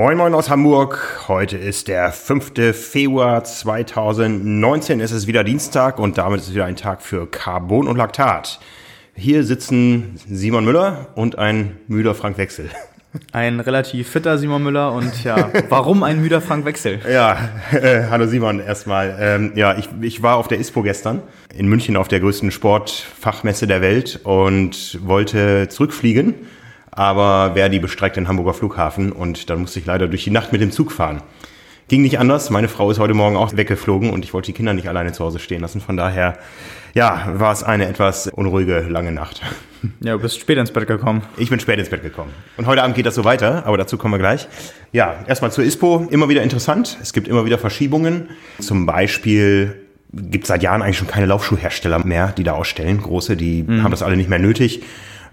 Moin Moin aus Hamburg. Heute ist der 5. Februar 2019. Es ist wieder Dienstag und damit ist es wieder ein Tag für Carbon und Laktat. Hier sitzen Simon Müller und ein müder Frank Wechsel. Ein relativ fitter Simon Müller und ja, warum ein müder Frank Wechsel? Ja, äh, hallo Simon erstmal. Ähm, ja, ich, ich war auf der ISPO gestern in München auf der größten Sportfachmesse der Welt und wollte zurückfliegen aber Verdi bestreikt den Hamburger Flughafen und dann musste ich leider durch die Nacht mit dem Zug fahren. Ging nicht anders. Meine Frau ist heute Morgen auch weggeflogen und ich wollte die Kinder nicht alleine zu Hause stehen lassen. Von daher, ja, war es eine etwas unruhige, lange Nacht. Ja, du bist spät ins Bett gekommen. Ich bin spät ins Bett gekommen. Und heute Abend geht das so weiter, aber dazu kommen wir gleich. Ja, erstmal zur ISPO. Immer wieder interessant. Es gibt immer wieder Verschiebungen. Zum Beispiel gibt es seit Jahren eigentlich schon keine Laufschuhhersteller mehr, die da ausstellen. Große, die mhm. haben das alle nicht mehr nötig.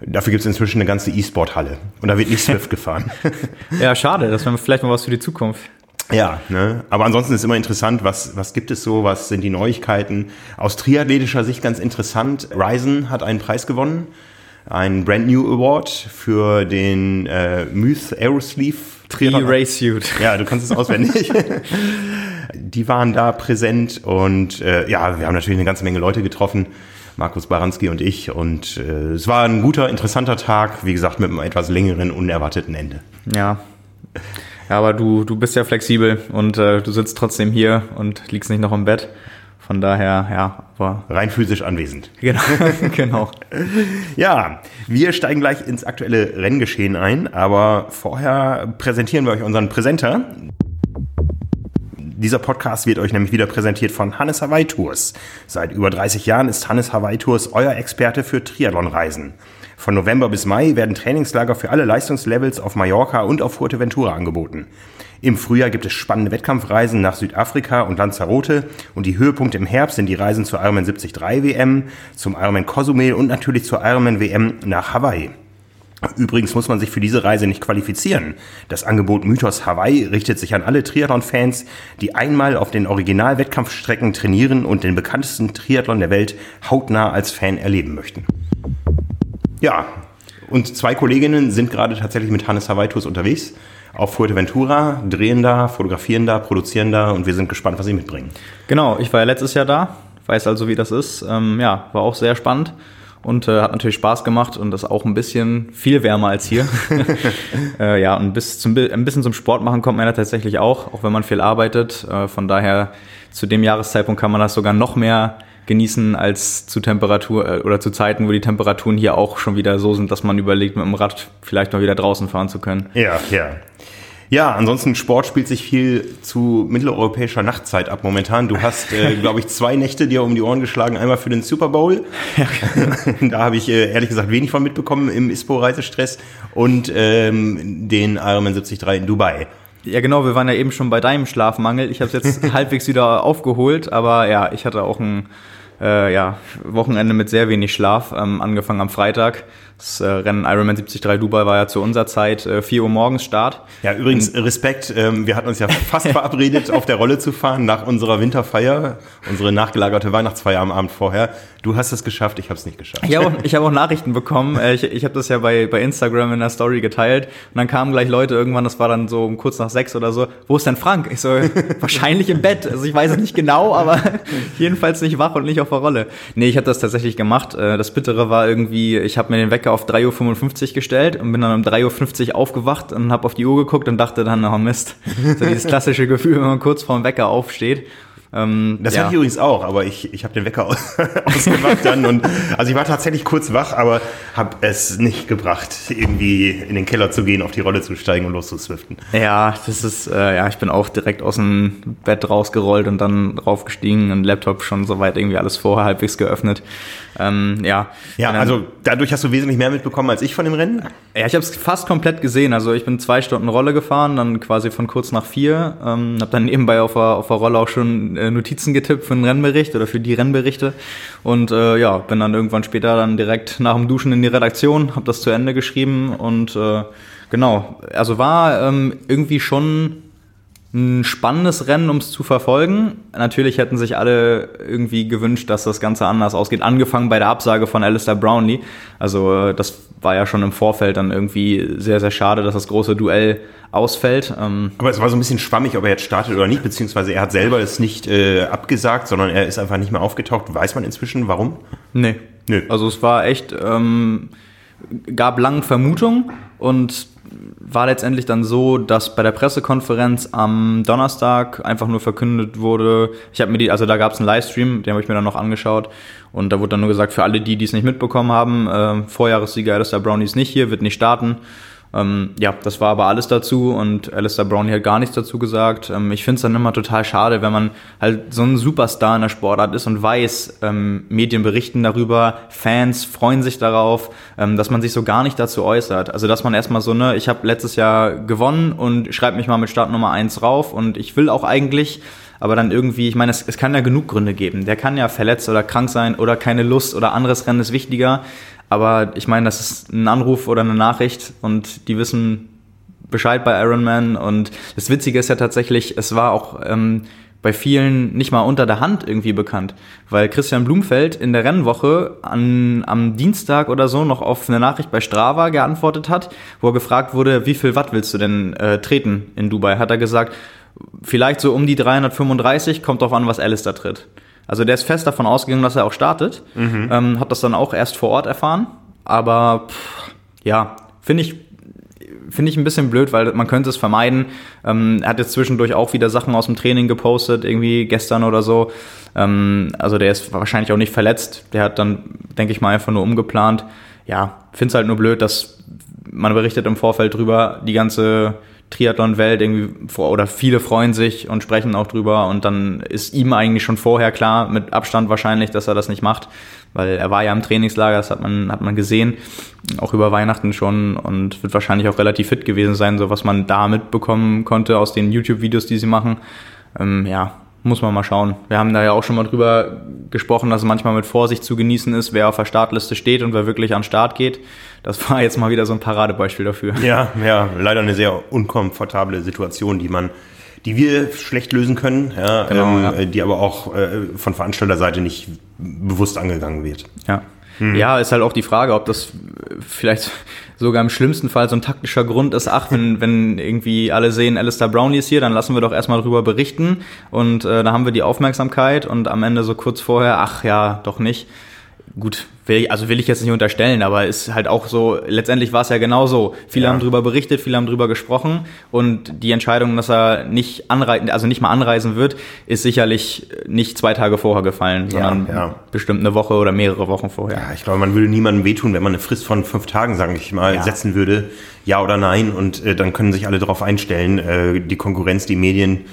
Dafür gibt es inzwischen eine ganze E-Sport-Halle. Und da wird nicht Swift gefahren. ja, schade. Das wäre vielleicht mal was für die Zukunft. Ja, ne? aber ansonsten ist immer interessant, was, was gibt es so, was sind die Neuigkeiten. Aus triathletischer Sicht ganz interessant. Ryzen hat einen Preis gewonnen, einen Brand New Award für den äh, Myth Aerosleeve Triathlon. Race Suit. Ja, du kannst es auswendig. die waren da präsent und äh, ja, wir haben natürlich eine ganze Menge Leute getroffen. Markus Baranski und ich. Und äh, es war ein guter, interessanter Tag, wie gesagt, mit einem etwas längeren, unerwarteten Ende. Ja. Ja, aber du, du bist ja flexibel und äh, du sitzt trotzdem hier und liegst nicht noch im Bett. Von daher, ja, aber. Rein physisch anwesend. Genau, genau. ja, wir steigen gleich ins aktuelle Renngeschehen ein, aber vorher präsentieren wir euch unseren Präsenter. Dieser Podcast wird euch nämlich wieder präsentiert von Hannes Hawaii Tours. Seit über 30 Jahren ist Hannes Hawaii Tours euer Experte für Triathlonreisen. Von November bis Mai werden Trainingslager für alle Leistungslevels auf Mallorca und auf Fuerteventura angeboten. Im Frühjahr gibt es spannende Wettkampfreisen nach Südafrika und Lanzarote und die Höhepunkte im Herbst sind die Reisen zur Ironman 73 WM, zum Ironman Cozumel und natürlich zur Ironman WM nach Hawaii. Übrigens muss man sich für diese Reise nicht qualifizieren. Das Angebot Mythos Hawaii richtet sich an alle Triathlon-Fans, die einmal auf den Original-Wettkampfstrecken trainieren und den bekanntesten Triathlon der Welt hautnah als Fan erleben möchten. Ja, und zwei Kolleginnen sind gerade tatsächlich mit Hannes Hawaii Tours unterwegs auf Fuerteventura, drehen da, fotografieren da, produzieren da und wir sind gespannt, was sie mitbringen. Genau, ich war ja letztes Jahr da, weiß also, wie das ist. Ähm, ja, war auch sehr spannend und äh, hat natürlich Spaß gemacht und das auch ein bisschen viel wärmer als hier. äh, ja, und bis zum, ein bisschen zum Sport machen kommt man ja tatsächlich auch, auch wenn man viel arbeitet. Äh, von daher zu dem Jahreszeitpunkt kann man das sogar noch mehr genießen als zu Temperatur äh, oder zu Zeiten, wo die Temperaturen hier auch schon wieder so sind, dass man überlegt, mit dem Rad vielleicht noch wieder draußen fahren zu können. Ja, ja. Ja, ansonsten Sport spielt sich viel zu mitteleuropäischer Nachtzeit ab momentan. Du hast, äh, glaube ich, zwei Nächte dir um die Ohren geschlagen. Einmal für den Super Bowl. Da habe ich äh, ehrlich gesagt wenig von mitbekommen im ISPO-Reisestress und ähm, den Ironman 73 in Dubai. Ja, genau, wir waren ja eben schon bei deinem Schlafmangel. Ich habe es jetzt halbwegs wieder aufgeholt, aber ja, ich hatte auch ein äh, ja, Wochenende mit sehr wenig Schlaf, ähm, angefangen am Freitag. Das äh, Rennen Ironman 73 Dubai war ja zu unserer Zeit äh, 4 Uhr morgens Start. Ja, übrigens Respekt, ähm, wir hatten uns ja fast verabredet, auf der Rolle zu fahren nach unserer Winterfeier, unsere nachgelagerte Weihnachtsfeier am Abend vorher. Du hast es geschafft, ich habe es nicht geschafft. Ich habe auch, hab auch Nachrichten bekommen. Äh, ich ich habe das ja bei, bei Instagram in der Story geteilt und dann kamen gleich Leute irgendwann, das war dann so um kurz nach sechs oder so, wo ist denn Frank? Ich so, wahrscheinlich im Bett. Also ich weiß es nicht genau, aber jedenfalls nicht wach und nicht auf der Rolle. Nee, ich habe das tatsächlich gemacht. Äh, das Bittere war irgendwie, ich habe mir den Wecker Wecker auf 3.55 Uhr gestellt und bin dann um 3.50 Uhr aufgewacht und habe auf die Uhr geguckt und dachte dann, oh Mist. So dieses klassische Gefühl, wenn man kurz vorm Wecker aufsteht. Ähm, das ja. hatte ich übrigens auch, aber ich, ich habe den Wecker ausgemacht dann und also ich war tatsächlich kurz wach, aber habe es nicht gebracht, irgendwie in den Keller zu gehen, auf die Rolle zu steigen und loszuswiften. Ja, das ist äh, ja, ich bin auch direkt aus dem Bett rausgerollt und dann raufgestiegen und Laptop schon soweit irgendwie alles vorher halbwegs geöffnet. Ähm, ja. Ja, dann, also dadurch hast du wesentlich mehr mitbekommen als ich von dem Rennen. Ja, ich habe es fast komplett gesehen. Also ich bin zwei Stunden Rolle gefahren, dann quasi von kurz nach vier, ähm, habe dann nebenbei auf der, auf der Rolle auch schon äh, Notizen getippt für einen Rennbericht oder für die Rennberichte. Und äh, ja, bin dann irgendwann später dann direkt nach dem Duschen in die Redaktion, habe das zu Ende geschrieben und äh, genau, also war ähm, irgendwie schon ein spannendes Rennen, um es zu verfolgen. Natürlich hätten sich alle irgendwie gewünscht, dass das Ganze anders ausgeht. Angefangen bei der Absage von Alistair Brownlee. Also das war ja schon im Vorfeld dann irgendwie sehr, sehr schade, dass das große Duell ausfällt. Ähm Aber es war so ein bisschen schwammig, ob er jetzt startet oder nicht, beziehungsweise er hat selber es nicht äh, abgesagt, sondern er ist einfach nicht mehr aufgetaucht. Weiß man inzwischen, warum? Nee. Nö. Also es war echt, ähm, gab lange Vermutungen und war letztendlich dann so, dass bei der Pressekonferenz am Donnerstag einfach nur verkündet wurde, ich habe mir die, also da gab es einen Livestream, den habe ich mir dann noch angeschaut und da wurde dann nur gesagt, für alle die, die es nicht mitbekommen haben, äh, Vorjahressieger Alistair Brownie ist nicht hier, wird nicht starten. Ähm, ja, das war aber alles dazu und Alistair Brownlee hat gar nichts dazu gesagt. Ähm, ich finde es dann immer total schade, wenn man halt so ein Superstar in der Sportart ist und weiß, ähm, Medien berichten darüber, Fans freuen sich darauf, ähm, dass man sich so gar nicht dazu äußert. Also dass man erstmal so, ne, ich habe letztes Jahr gewonnen und schreibe mich mal mit Startnummer eins rauf und ich will auch eigentlich aber dann irgendwie, ich meine, es, es kann ja genug Gründe geben. Der kann ja verletzt oder krank sein oder keine Lust oder anderes Rennen ist wichtiger. Aber ich meine, das ist ein Anruf oder eine Nachricht und die wissen Bescheid bei Iron Man. Und das Witzige ist ja tatsächlich, es war auch ähm, bei vielen nicht mal unter der Hand irgendwie bekannt, weil Christian Blumfeld in der Rennwoche an, am Dienstag oder so noch auf eine Nachricht bei Strava geantwortet hat, wo er gefragt wurde, wie viel Watt willst du denn äh, treten in Dubai? Hat er gesagt, vielleicht so um die 335, kommt drauf an, was da tritt. Also der ist fest davon ausgegangen, dass er auch startet. Mhm. Ähm, hat das dann auch erst vor Ort erfahren. Aber pff, ja, finde ich finde ich ein bisschen blöd, weil man könnte es vermeiden. Ähm, er hat jetzt zwischendurch auch wieder Sachen aus dem Training gepostet, irgendwie gestern oder so. Ähm, also der ist wahrscheinlich auch nicht verletzt. Der hat dann, denke ich mal, einfach nur umgeplant. Ja, finde es halt nur blöd, dass man berichtet im Vorfeld drüber, die ganze Triathlon-Welt irgendwie vor, oder viele freuen sich und sprechen auch drüber und dann ist ihm eigentlich schon vorher klar, mit Abstand wahrscheinlich, dass er das nicht macht, weil er war ja im Trainingslager, das hat man, hat man gesehen, auch über Weihnachten schon und wird wahrscheinlich auch relativ fit gewesen sein, so was man da mitbekommen konnte aus den YouTube-Videos, die sie machen. Ähm, ja, muss man mal schauen. Wir haben da ja auch schon mal drüber gesprochen, dass es manchmal mit Vorsicht zu genießen ist, wer auf der Startliste steht und wer wirklich an den Start geht. Das war jetzt mal wieder so ein Paradebeispiel dafür. Ja, ja, leider eine sehr unkomfortable Situation, die man, die wir schlecht lösen können, ja, genau, ähm, ja. die aber auch äh, von Veranstalterseite nicht bewusst angegangen wird. Ja. Mhm. Ja, ist halt auch die Frage, ob das vielleicht sogar im schlimmsten Fall so ein taktischer Grund ist, ach, wenn, wenn irgendwie alle sehen, Alistair Brownlee ist hier, dann lassen wir doch erstmal drüber berichten und äh, da haben wir die Aufmerksamkeit und am Ende so kurz vorher, ach ja, doch nicht gut, will also will ich jetzt nicht unterstellen, aber ist halt auch so, letztendlich war es ja genau so. Viele ja. haben drüber berichtet, viele haben drüber gesprochen und die Entscheidung, dass er nicht anreisen, also nicht mal anreisen wird, ist sicherlich nicht zwei Tage vorher gefallen, sondern ja, ja. bestimmt eine Woche oder mehrere Wochen vorher. Ja, ich glaube, man würde niemandem wehtun, wenn man eine Frist von fünf Tagen, sage ich mal, setzen würde, ja oder nein und äh, dann können sich alle darauf einstellen, äh, die Konkurrenz, die Medien,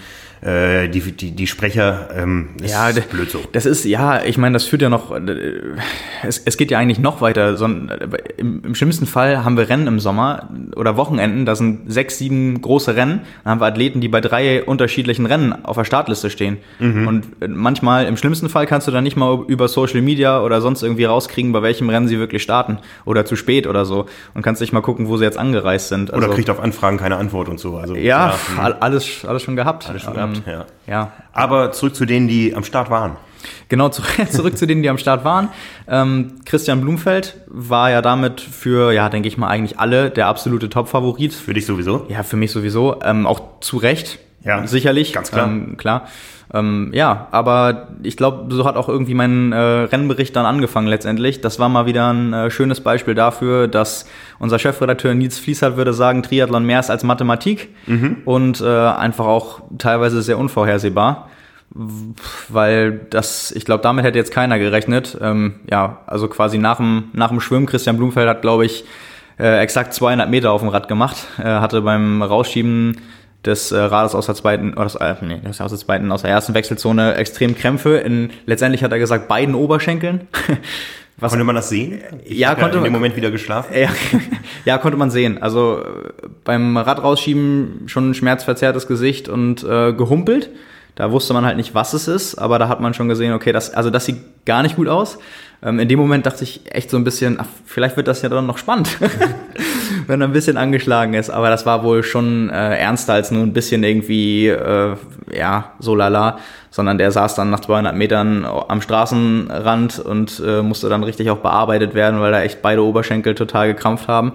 äh, die, die, die Sprecher, ähm, ist ja, blöd so. Das ist, ja, ich meine, das führt ja noch, äh, es, es geht ja eigentlich noch weiter. So, im, Im schlimmsten Fall haben wir Rennen im Sommer oder Wochenenden, da sind sechs, sieben große Rennen, dann haben wir Athleten, die bei drei unterschiedlichen Rennen auf der Startliste stehen. Mhm. Und manchmal, im schlimmsten Fall kannst du dann nicht mal über Social Media oder sonst irgendwie rauskriegen, bei welchem Rennen sie wirklich starten oder zu spät oder so und kannst nicht mal gucken, wo sie jetzt angereist sind. Also, oder kriegt auf Anfragen keine Antwort und so. Also, ja, ja alles, alles schon gehabt. Alles schon gehabt ja. ja. Aber zurück zu denen, die am Start waren. Genau, zurück zu denen, die am Start waren. Ähm, Christian Blumfeld war ja damit für, ja, denke ich mal, eigentlich alle der absolute Top-Favorit. Für dich sowieso? Ja, für mich sowieso. Ähm, auch zu Recht. Ja, sicherlich. Ganz klar. Ähm, klar. Ähm, ja, aber ich glaube, so hat auch irgendwie mein äh, Rennbericht dann angefangen letztendlich. Das war mal wieder ein äh, schönes Beispiel dafür, dass unser Chefredakteur Nils Fließert würde sagen, Triathlon mehr ist als Mathematik mhm. und äh, einfach auch teilweise sehr unvorhersehbar. Weil das, ich glaube, damit hätte jetzt keiner gerechnet. Ähm, ja, also quasi nach dem, nach dem Schwimmen, Christian Blumfeld hat, glaube ich, äh, exakt 200 Meter auf dem Rad gemacht. Er hatte beim Rausschieben des äh, Rades aus der zweiten, oder das, äh, nee, aus der zweiten, aus der ersten Wechselzone extrem Krämpfe. In, letztendlich hat er gesagt, beiden Oberschenkeln. Was, konnte man das sehen? Ich ja, konnte ja in dem Moment wieder geschlafen. Ja, ja, konnte man sehen. Also beim Rad rausschieben schon ein schmerzverzerrtes Gesicht und äh, gehumpelt. Da wusste man halt nicht, was es ist, aber da hat man schon gesehen, okay, das, also das sieht gar nicht gut aus. Ähm, in dem Moment dachte ich echt so ein bisschen, ach, vielleicht wird das ja dann noch spannend. wenn er ein bisschen angeschlagen ist. Aber das war wohl schon äh, ernster als nur ein bisschen irgendwie, äh, ja, so lala, sondern der saß dann nach 200 Metern am Straßenrand und äh, musste dann richtig auch bearbeitet werden, weil da echt beide Oberschenkel total gekrampft haben.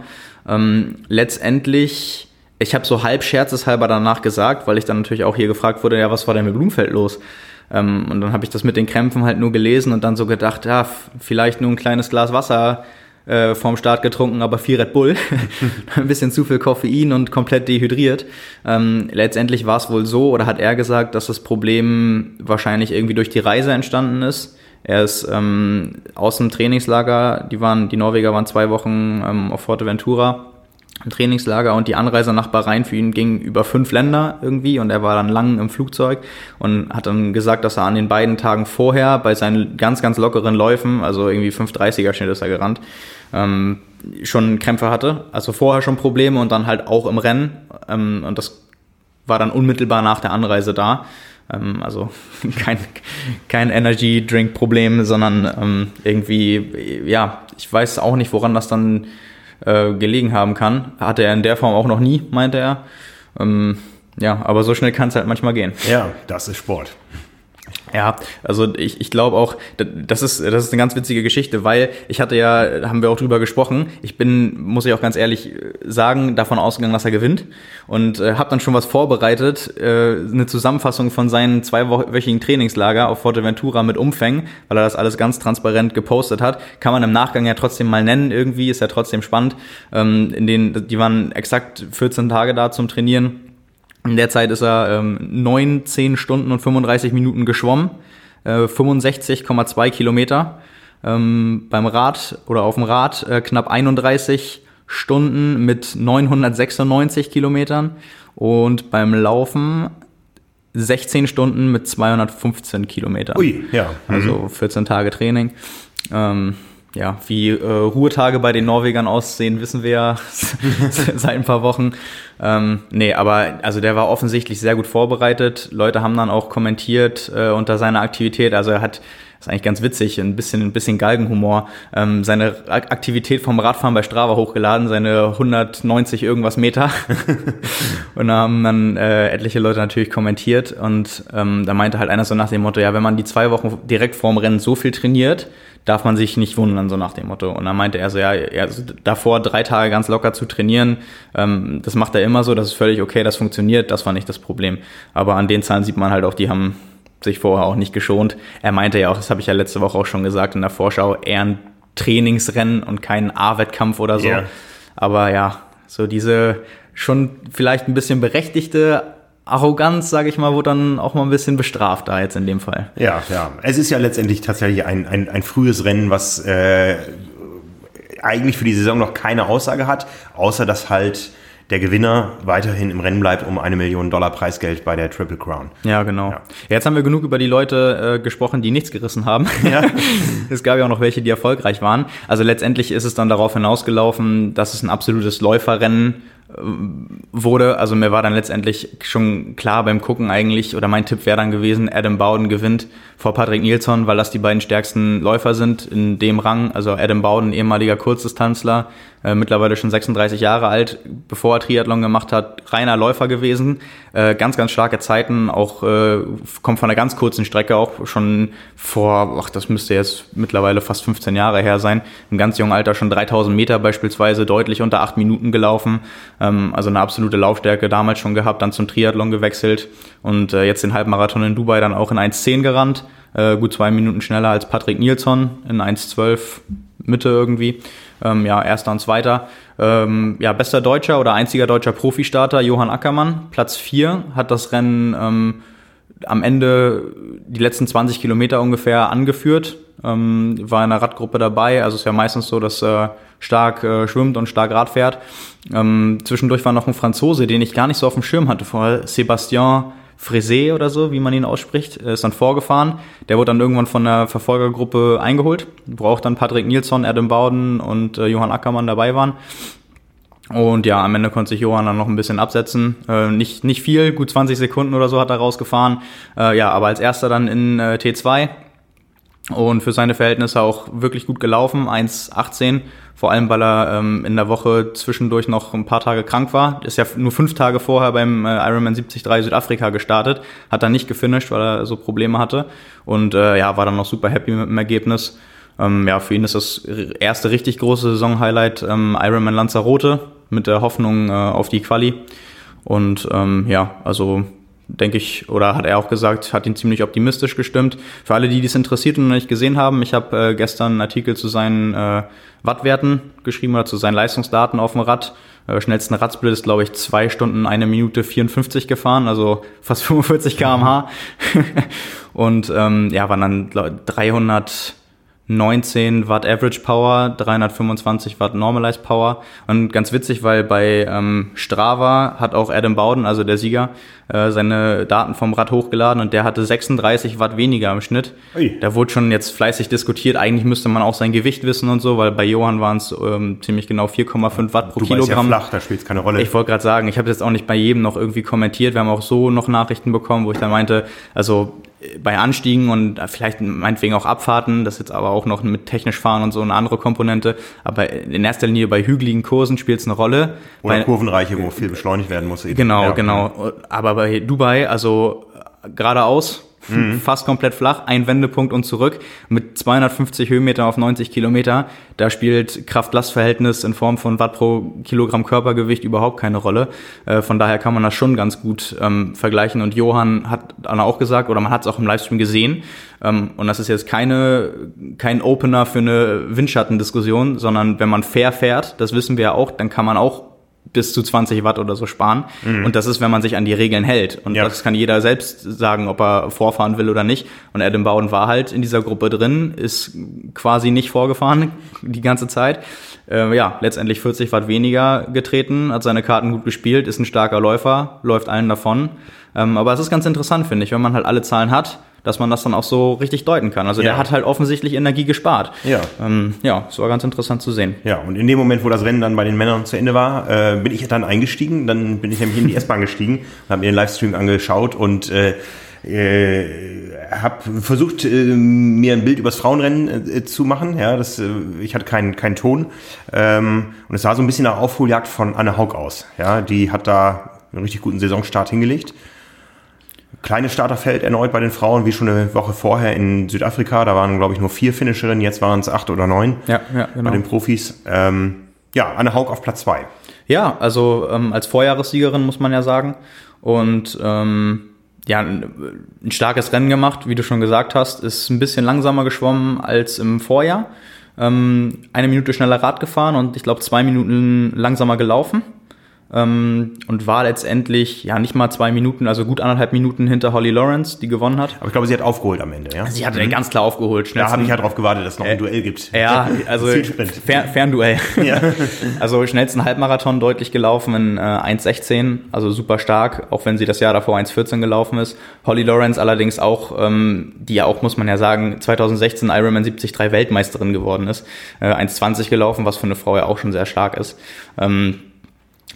Ähm, letztendlich, ich habe so halb scherzeshalber danach gesagt, weil ich dann natürlich auch hier gefragt wurde, ja, was war denn mit Blumfeld los? Ähm, und dann habe ich das mit den Krämpfen halt nur gelesen und dann so gedacht, ja, vielleicht nur ein kleines Glas Wasser äh, vorm Start getrunken, aber viel Red Bull, ein bisschen zu viel Koffein und komplett dehydriert. Ähm, letztendlich war es wohl so, oder hat er gesagt, dass das Problem wahrscheinlich irgendwie durch die Reise entstanden ist. Er ist ähm, aus dem Trainingslager, die waren, die Norweger waren zwei Wochen ähm, auf Forteventura Trainingslager und die Anreise nach Bahrain für ihn ging über fünf Länder irgendwie und er war dann lang im Flugzeug und hat dann gesagt, dass er an den beiden Tagen vorher bei seinen ganz, ganz lockeren Läufen, also irgendwie 530er Schnitt ist er gerannt, ähm, schon Krämpfe hatte. Also vorher schon Probleme und dann halt auch im Rennen ähm, und das war dann unmittelbar nach der Anreise da. Ähm, also kein, kein Energy Drink Problem, sondern ähm, irgendwie, ja, ich weiß auch nicht, woran das dann äh, gelegen haben kann. Hatte er in der Form auch noch nie, meinte er. Ähm, ja, aber so schnell kann es halt manchmal gehen. Ja, das ist Sport. Ja, also ich, ich glaube auch, das ist, das ist eine ganz witzige Geschichte, weil ich hatte ja, haben wir auch drüber gesprochen, ich bin, muss ich auch ganz ehrlich sagen, davon ausgegangen, dass er gewinnt und äh, habe dann schon was vorbereitet, äh, eine Zusammenfassung von seinen zweiwöchigen Trainingslager auf Forteventura mit Umfängen, weil er das alles ganz transparent gepostet hat, kann man im Nachgang ja trotzdem mal nennen irgendwie, ist ja trotzdem spannend, ähm, in denen, die waren exakt 14 Tage da zum Trainieren in der Zeit ist er ähm, 9, 10 Stunden und 35 Minuten geschwommen, äh, 65,2 Kilometer. Ähm, beim Rad oder auf dem Rad äh, knapp 31 Stunden mit 996 Kilometern und beim Laufen 16 Stunden mit 215 Kilometern. Ui, ja. Also 14 mhm. Tage Training. Ähm, ja, wie äh, Ruhetage bei den Norwegern aussehen, wissen wir ja seit ein paar Wochen. Ähm, nee, aber also der war offensichtlich sehr gut vorbereitet. Leute haben dann auch kommentiert äh, unter seiner Aktivität. Also er hat ist eigentlich ganz witzig, ein bisschen, ein bisschen Galgenhumor. Ähm, seine Aktivität vom Radfahren bei Strava hochgeladen, seine 190 irgendwas Meter. und da haben dann äh, etliche Leute natürlich kommentiert und ähm, da meinte halt einer so nach dem Motto, ja, wenn man die zwei Wochen direkt vorm Rennen so viel trainiert, darf man sich nicht wundern, so nach dem Motto. Und dann meinte er so, ja, also davor drei Tage ganz locker zu trainieren, ähm, das macht er immer so, das ist völlig okay, das funktioniert, das war nicht das Problem. Aber an den Zahlen sieht man halt auch, die haben sich vorher auch nicht geschont. Er meinte ja auch, das habe ich ja letzte Woche auch schon gesagt in der Vorschau, eher ein Trainingsrennen und kein A-Wettkampf oder so. Yeah. Aber ja, so diese schon vielleicht ein bisschen berechtigte Arroganz, sage ich mal, wurde dann auch mal ein bisschen bestraft da jetzt in dem Fall. Ja, ja. Es ist ja letztendlich tatsächlich ein, ein, ein frühes Rennen, was äh, eigentlich für die Saison noch keine Aussage hat, außer dass halt der Gewinner weiterhin im Rennen bleibt um eine Million Dollar Preisgeld bei der Triple Crown. Ja, genau. Ja. Jetzt haben wir genug über die Leute äh, gesprochen, die nichts gerissen haben. Ja. es gab ja auch noch welche, die erfolgreich waren. Also letztendlich ist es dann darauf hinausgelaufen, dass es ein absolutes Läuferrennen wurde, also mir war dann letztendlich schon klar beim Gucken eigentlich, oder mein Tipp wäre dann gewesen, Adam Bowden gewinnt vor Patrick Nilsson, weil das die beiden stärksten Läufer sind in dem Rang. Also Adam Bowden, ehemaliger Kurzdistanzler, äh, mittlerweile schon 36 Jahre alt, bevor er Triathlon gemacht hat, reiner Läufer gewesen. Äh, ganz, ganz starke Zeiten, auch äh, kommt von einer ganz kurzen Strecke, auch schon vor, ach, das müsste jetzt mittlerweile fast 15 Jahre her sein, im ganz jungen Alter schon 3000 Meter beispielsweise, deutlich unter acht Minuten gelaufen. Ähm, also eine absolute Laufstärke damals schon gehabt, dann zum Triathlon gewechselt und äh, jetzt den Halbmarathon in Dubai dann auch in 1,10 gerannt. Äh, gut zwei Minuten schneller als Patrick Nilsson in 1,12 Mitte irgendwie. Ähm, ja, erster und zweiter. Ähm, ja, bester Deutscher oder einziger deutscher Profistarter Johann Ackermann, Platz vier, hat das Rennen ähm, am Ende die letzten 20 Kilometer ungefähr angeführt, ähm, war in der Radgruppe dabei. Also ist ja meistens so, dass äh, stark äh, schwimmt und stark Rad fährt. Ähm, zwischendurch war noch ein Franzose, den ich gar nicht so auf dem Schirm hatte vorher, Sébastien Frisé oder so, wie man ihn ausspricht, ist dann vorgefahren. Der wurde dann irgendwann von der Verfolgergruppe eingeholt. Braucht dann Patrick Nilsson, Adam Bowden und äh, Johann Ackermann dabei waren. Und ja, am Ende konnte sich Johann dann noch ein bisschen absetzen. Äh, nicht, nicht viel, gut 20 Sekunden oder so hat er rausgefahren. Äh, ja, aber als erster dann in äh, T2 und für seine Verhältnisse auch wirklich gut gelaufen, 1,18. Vor allem, weil er ähm, in der Woche zwischendurch noch ein paar Tage krank war. Ist ja nur fünf Tage vorher beim äh, Ironman 73 Südafrika gestartet. Hat dann nicht gefinisht, weil er so Probleme hatte. Und äh, ja, war dann noch super happy mit dem Ergebnis. Ähm, ja, für ihn ist das erste richtig große Saison-Highlight ähm, Ironman Lanzarote mit der Hoffnung äh, auf die Quali. Und ähm, ja, also denke ich, oder hat er auch gesagt, hat ihn ziemlich optimistisch gestimmt. Für alle, die dies interessiert und noch nicht gesehen haben, ich habe äh, gestern einen Artikel zu seinen äh, Wattwerten geschrieben oder zu seinen Leistungsdaten auf dem Rad. Äh, schnellsten Radsplit ist, glaube ich, zwei Stunden, eine Minute 54 gefahren, also fast 45 kmh. und ähm, ja, waren dann glaub, 300 19 Watt Average Power, 325 Watt Normalized Power. Und ganz witzig, weil bei ähm, Strava hat auch Adam Bowden, also der Sieger, äh, seine Daten vom Rad hochgeladen und der hatte 36 Watt weniger im Schnitt. Ui. Da wurde schon jetzt fleißig diskutiert. Eigentlich müsste man auch sein Gewicht wissen und so, weil bei Johann waren es ähm, ziemlich genau 4,5 Watt pro du Kilogramm. Ja flach, da spielt es keine Rolle. Ich wollte gerade sagen, ich habe jetzt auch nicht bei jedem noch irgendwie kommentiert. Wir haben auch so noch Nachrichten bekommen, wo ich dann meinte, also bei Anstiegen und vielleicht meinetwegen auch Abfahrten, das ist jetzt aber auch noch mit technisch fahren und so eine andere Komponente. Aber in erster Linie bei hügeligen Kursen spielt es eine Rolle. Oder bei, Kurvenreiche, wo viel beschleunigt werden muss. Genau, ja. genau. Aber bei Dubai, also geradeaus, Mhm. Fast komplett flach, ein Wendepunkt und zurück mit 250 Höhenmeter auf 90 Kilometer. Da spielt Kraft-Last-Verhältnis in Form von Watt pro Kilogramm Körpergewicht überhaupt keine Rolle. Äh, von daher kann man das schon ganz gut ähm, vergleichen. Und Johann hat dann auch gesagt, oder man hat es auch im Livestream gesehen, ähm, und das ist jetzt keine, kein Opener für eine Windschattendiskussion, sondern wenn man fair fährt, das wissen wir ja auch, dann kann man auch bis zu 20 Watt oder so sparen. Mhm. Und das ist, wenn man sich an die Regeln hält. Und ja. das kann jeder selbst sagen, ob er vorfahren will oder nicht. Und Adam Bowden war halt in dieser Gruppe drin, ist quasi nicht vorgefahren die ganze Zeit. Äh, ja, letztendlich 40 Watt weniger getreten, hat seine Karten gut gespielt, ist ein starker Läufer, läuft allen davon. Ähm, aber es ist ganz interessant, finde ich, wenn man halt alle Zahlen hat dass man das dann auch so richtig deuten kann. Also ja. der hat halt offensichtlich Energie gespart. Ja. Ähm, ja, es war ganz interessant zu sehen. Ja, und in dem Moment, wo das Rennen dann bei den Männern zu Ende war, äh, bin ich dann eingestiegen. Dann bin ich nämlich in die S-Bahn gestiegen und habe mir den Livestream angeschaut und äh, äh, habe versucht, äh, mir ein Bild übers Frauenrennen äh, zu machen. Ja, das, äh, ich hatte keinen keinen Ton ähm, und es sah so ein bisschen nach Aufholjagd von Anne Haug aus. Ja, die hat da einen richtig guten Saisonstart hingelegt kleines Starterfeld erneut bei den Frauen, wie schon eine Woche vorher in Südafrika. Da waren, glaube ich, nur vier Finisherinnen, jetzt waren es acht oder neun ja, ja, genau. bei den Profis. Ähm, ja, Anne Haug auf Platz zwei. Ja, also ähm, als Vorjahressiegerin muss man ja sagen. Und ähm, ja, ein, ein starkes Rennen gemacht, wie du schon gesagt hast, ist ein bisschen langsamer geschwommen als im Vorjahr. Ähm, eine Minute schneller Rad gefahren und ich glaube zwei Minuten langsamer gelaufen ähm, und war letztendlich ja nicht mal zwei Minuten, also gut anderthalb Minuten hinter Holly Lawrence, die gewonnen hat. Aber ich glaube, sie hat aufgeholt am Ende, ja? Sie hat mhm. ganz klar aufgeholt. Schnellsten, da habe ich ja darauf gewartet, dass es noch ein äh, Duell gibt. Ja, also Fer Fernduell. Ja. also schnellsten Halbmarathon deutlich gelaufen in äh, 1,16, also super stark, auch wenn sie das Jahr davor 1,14 gelaufen ist. Holly Lawrence allerdings auch, ähm, die ja auch, muss man ja sagen, 2016 Ironman 73 Weltmeisterin geworden ist, äh, 1,20 gelaufen, was für eine Frau ja auch schon sehr stark ist. Ähm,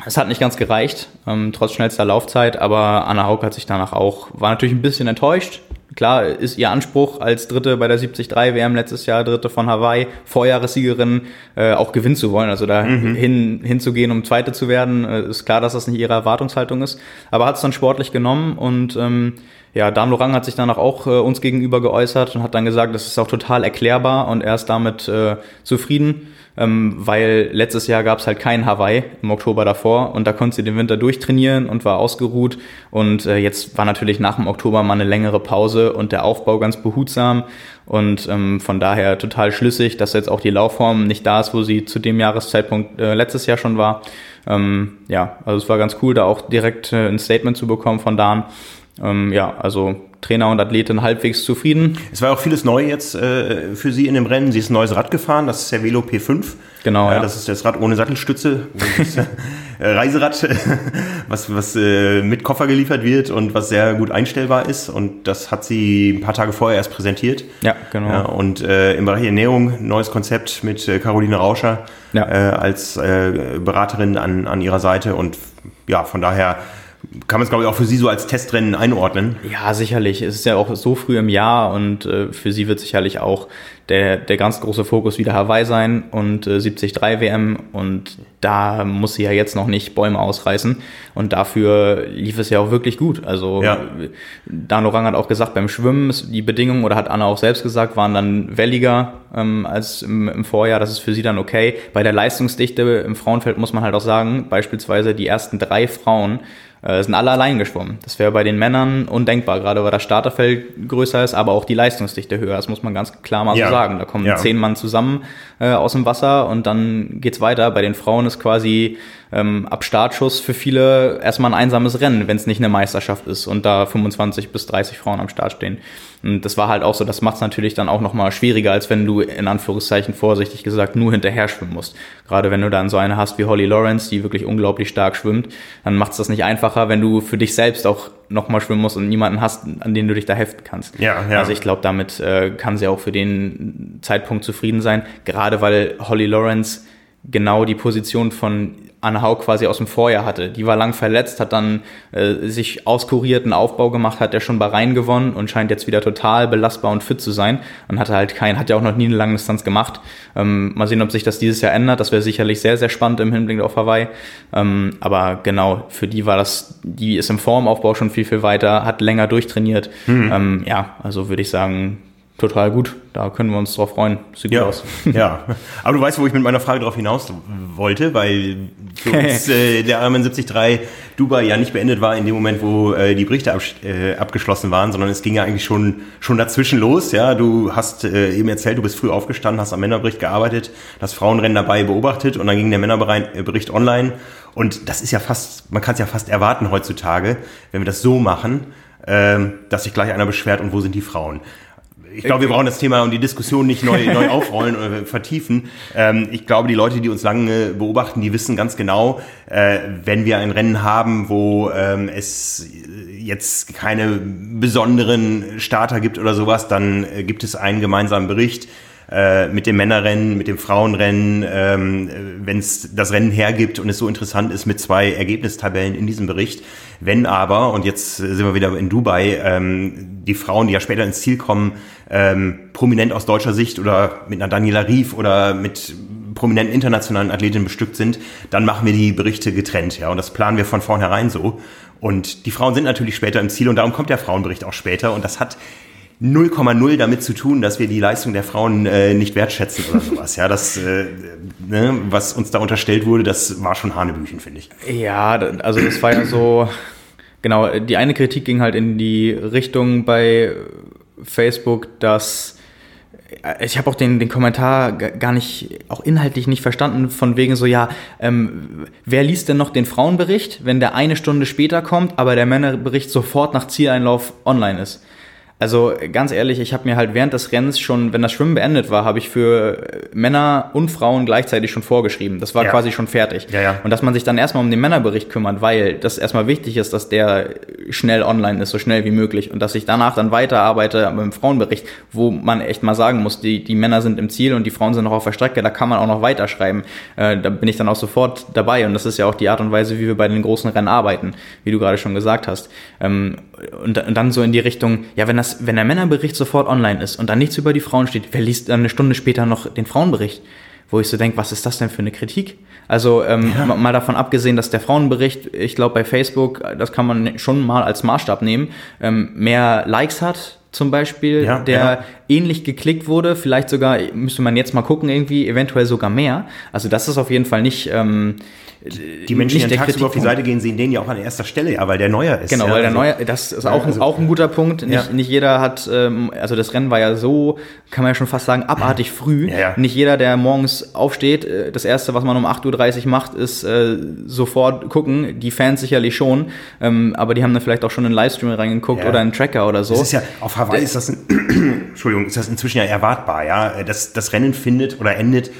es hat nicht ganz gereicht, ähm, trotz schnellster Laufzeit, aber Anna Haug hat sich danach auch, war natürlich ein bisschen enttäuscht. Klar ist ihr Anspruch als Dritte bei der 73 WM letztes Jahr, Dritte von Hawaii, Vorjahressiegerin, äh, auch gewinnen zu wollen. Also da mhm. hin, hinzugehen, um Zweite zu werden, äh, ist klar, dass das nicht ihre Erwartungshaltung ist. Aber hat es dann sportlich genommen und ähm, ja, Dan Lorang hat sich danach auch äh, uns gegenüber geäußert und hat dann gesagt, das ist auch total erklärbar und er ist damit äh, zufrieden ähm, weil letztes Jahr gab es halt kein Hawaii im Oktober davor und da konnte sie den Winter durchtrainieren und war ausgeruht und äh, jetzt war natürlich nach dem Oktober mal eine längere Pause und der Aufbau ganz behutsam und ähm, von daher total schlüssig, dass jetzt auch die Laufform nicht da ist, wo sie zu dem Jahreszeitpunkt äh, letztes Jahr schon war. Ähm, ja, also es war ganz cool, da auch direkt äh, ein Statement zu bekommen von Dan. Ähm, ja, also Trainer und Athletin halbwegs zufrieden. Es war auch vieles neu jetzt äh, für sie in dem Rennen. Sie ist ein neues Rad gefahren, das ist der Velo P5. Genau, ja. Das ist das Rad ohne Sattelstütze. Äh, Reiserad, was, was äh, mit Koffer geliefert wird und was sehr gut einstellbar ist. Und das hat sie ein paar Tage vorher erst präsentiert. Ja, genau. Ja, und äh, im Bereich Ernährung neues Konzept mit äh, Caroline Rauscher ja. äh, als äh, Beraterin an, an ihrer Seite. Und ja, von daher kann man es, glaube ich, auch für Sie so als Testrennen einordnen. Ja, sicherlich. Es ist ja auch so früh im Jahr und äh, für sie wird sicherlich auch der, der ganz große Fokus wieder Hawaii sein und äh, 73 WM und da muss sie ja jetzt noch nicht Bäume ausreißen und dafür lief es ja auch wirklich gut. Also ja. Dan Orang hat auch gesagt, beim Schwimmen die Bedingungen oder hat Anna auch selbst gesagt, waren dann welliger ähm, als im, im Vorjahr. Das ist für sie dann okay. Bei der Leistungsdichte im Frauenfeld muss man halt auch sagen, beispielsweise die ersten drei Frauen äh, sind alle allein geschwommen. Das wäre bei den Männern undenkbar, gerade weil das Starterfeld größer ist, aber auch die Leistungsdichte höher. Das muss man ganz klar mal ja. so sagen. Da kommen ja. zehn Mann zusammen äh, aus dem Wasser und dann geht's weiter. Bei den Frauen ist quasi ähm, ab Startschuss für viele erstmal ein einsames Rennen, wenn es nicht eine Meisterschaft ist und da 25 bis 30 Frauen am Start stehen. Und das war halt auch so, das macht es natürlich dann auch nochmal schwieriger, als wenn du in Anführungszeichen vorsichtig gesagt nur hinterher schwimmen musst. Gerade wenn du dann so eine hast wie Holly Lawrence, die wirklich unglaublich stark schwimmt, dann macht es das nicht einfacher, wenn du für dich selbst auch nochmal schwimmen musst und niemanden hast, an den du dich da heften kannst. Ja, ja. Also ich glaube, damit äh, kann sie auch für den Zeitpunkt zufrieden sein, gerade weil Holly Lawrence genau die Position von Anne Haug quasi aus dem Vorjahr hatte. Die war lang verletzt, hat dann äh, sich auskurierten Aufbau gemacht, hat ja schon Bahrain gewonnen und scheint jetzt wieder total belastbar und fit zu sein und hatte halt kein, hat ja auch noch nie eine lange Distanz gemacht. Ähm, mal sehen, ob sich das dieses Jahr ändert. Das wäre sicherlich sehr, sehr spannend im Hinblick auf Hawaii. Ähm, aber genau, für die war das, die ist im Formaufbau schon viel, viel weiter, hat länger durchtrainiert. Mhm. Ähm, ja, also würde ich sagen, total gut. Da können wir uns drauf freuen. Sieht ja, gut aus. Ja, aber du weißt, wo ich mit meiner Frage drauf hinaus wollte, weil für uns äh, der Ironman 73 Dubai ja nicht beendet war in dem Moment, wo äh, die Berichte ab, äh, abgeschlossen waren, sondern es ging ja eigentlich schon schon dazwischen los. Ja, du hast äh, eben erzählt, du bist früh aufgestanden, hast am Männerbericht gearbeitet, das Frauenrennen dabei beobachtet und dann ging der Männerbericht online und das ist ja fast, man kann es ja fast erwarten heutzutage, wenn wir das so machen, äh, dass sich gleich einer beschwert und wo sind die Frauen? Ich glaube, wir brauchen das Thema und die Diskussion nicht neu, neu aufrollen oder vertiefen. Ähm, ich glaube, die Leute, die uns lange beobachten, die wissen ganz genau, äh, wenn wir ein Rennen haben, wo ähm, es jetzt keine besonderen Starter gibt oder sowas, dann äh, gibt es einen gemeinsamen Bericht äh, mit dem Männerrennen, mit dem Frauenrennen, ähm, wenn es das Rennen hergibt und es so interessant ist mit zwei Ergebnistabellen in diesem Bericht. Wenn aber, und jetzt sind wir wieder in Dubai, ähm, die Frauen, die ja später ins Ziel kommen, ähm, prominent aus deutscher Sicht oder mit einer Daniela Rief oder mit prominenten internationalen Athletinnen bestückt sind, dann machen wir die Berichte getrennt, ja, und das planen wir von vornherein so. Und die Frauen sind natürlich später im Ziel und darum kommt der Frauenbericht auch später und das hat 0,0 damit zu tun, dass wir die Leistung der Frauen äh, nicht wertschätzen oder sowas. Ja, das, äh, ne, was uns da unterstellt wurde, das war schon Hanebüchen, finde ich. Ja, also das war ja so, genau, die eine Kritik ging halt in die Richtung bei Facebook, dass äh, ich habe auch den, den Kommentar gar nicht, auch inhaltlich nicht verstanden, von wegen so, ja, ähm, wer liest denn noch den Frauenbericht, wenn der eine Stunde später kommt, aber der Männerbericht sofort nach Zieleinlauf online ist? Also ganz ehrlich, ich habe mir halt während des Rennens schon, wenn das Schwimmen beendet war, habe ich für Männer und Frauen gleichzeitig schon vorgeschrieben. Das war ja. quasi schon fertig. Ja, ja. Und dass man sich dann erstmal um den Männerbericht kümmert, weil das erstmal wichtig ist, dass der schnell online ist, so schnell wie möglich. Und dass ich danach dann weiterarbeite mit dem Frauenbericht, wo man echt mal sagen muss, die, die Männer sind im Ziel und die Frauen sind noch auf der Strecke, da kann man auch noch weiterschreiben. Äh, da bin ich dann auch sofort dabei. Und das ist ja auch die Art und Weise, wie wir bei den großen Rennen arbeiten, wie du gerade schon gesagt hast. Ähm, und, und dann so in die Richtung, ja, wenn das das, wenn der Männerbericht sofort online ist und dann nichts über die Frauen steht, wer liest dann eine Stunde später noch den Frauenbericht? Wo ich so denke, was ist das denn für eine Kritik? Also ähm, ja. mal davon abgesehen, dass der Frauenbericht, ich glaube bei Facebook, das kann man schon mal als Maßstab nehmen, ähm, mehr Likes hat zum Beispiel, ja, der ja. ähnlich geklickt wurde, vielleicht sogar, müsste man jetzt mal gucken, irgendwie, eventuell sogar mehr. Also das ist auf jeden Fall nicht... Ähm, die Menschen, die tagsüber auf die Seite gehen, sehen den ja auch an erster Stelle, ja, weil der neuer ist. Genau, ja, weil der also, neuer, das ist auch, also, auch ein guter Punkt. Nicht, ja. nicht jeder hat, ähm, also das Rennen war ja so, kann man ja schon fast sagen, abartig früh. Ja, nicht jeder, der morgens aufsteht, äh, das erste, was man um 8.30 Uhr macht, ist äh, sofort gucken. Die Fans sicherlich schon, ähm, aber die haben dann vielleicht auch schon einen Livestream reingeguckt oder einen Tracker oder so. Das ist ja, auf Hawaii ist das, ein, Entschuldigung, ist das inzwischen ja erwartbar, ja. Das, das Rennen findet oder endet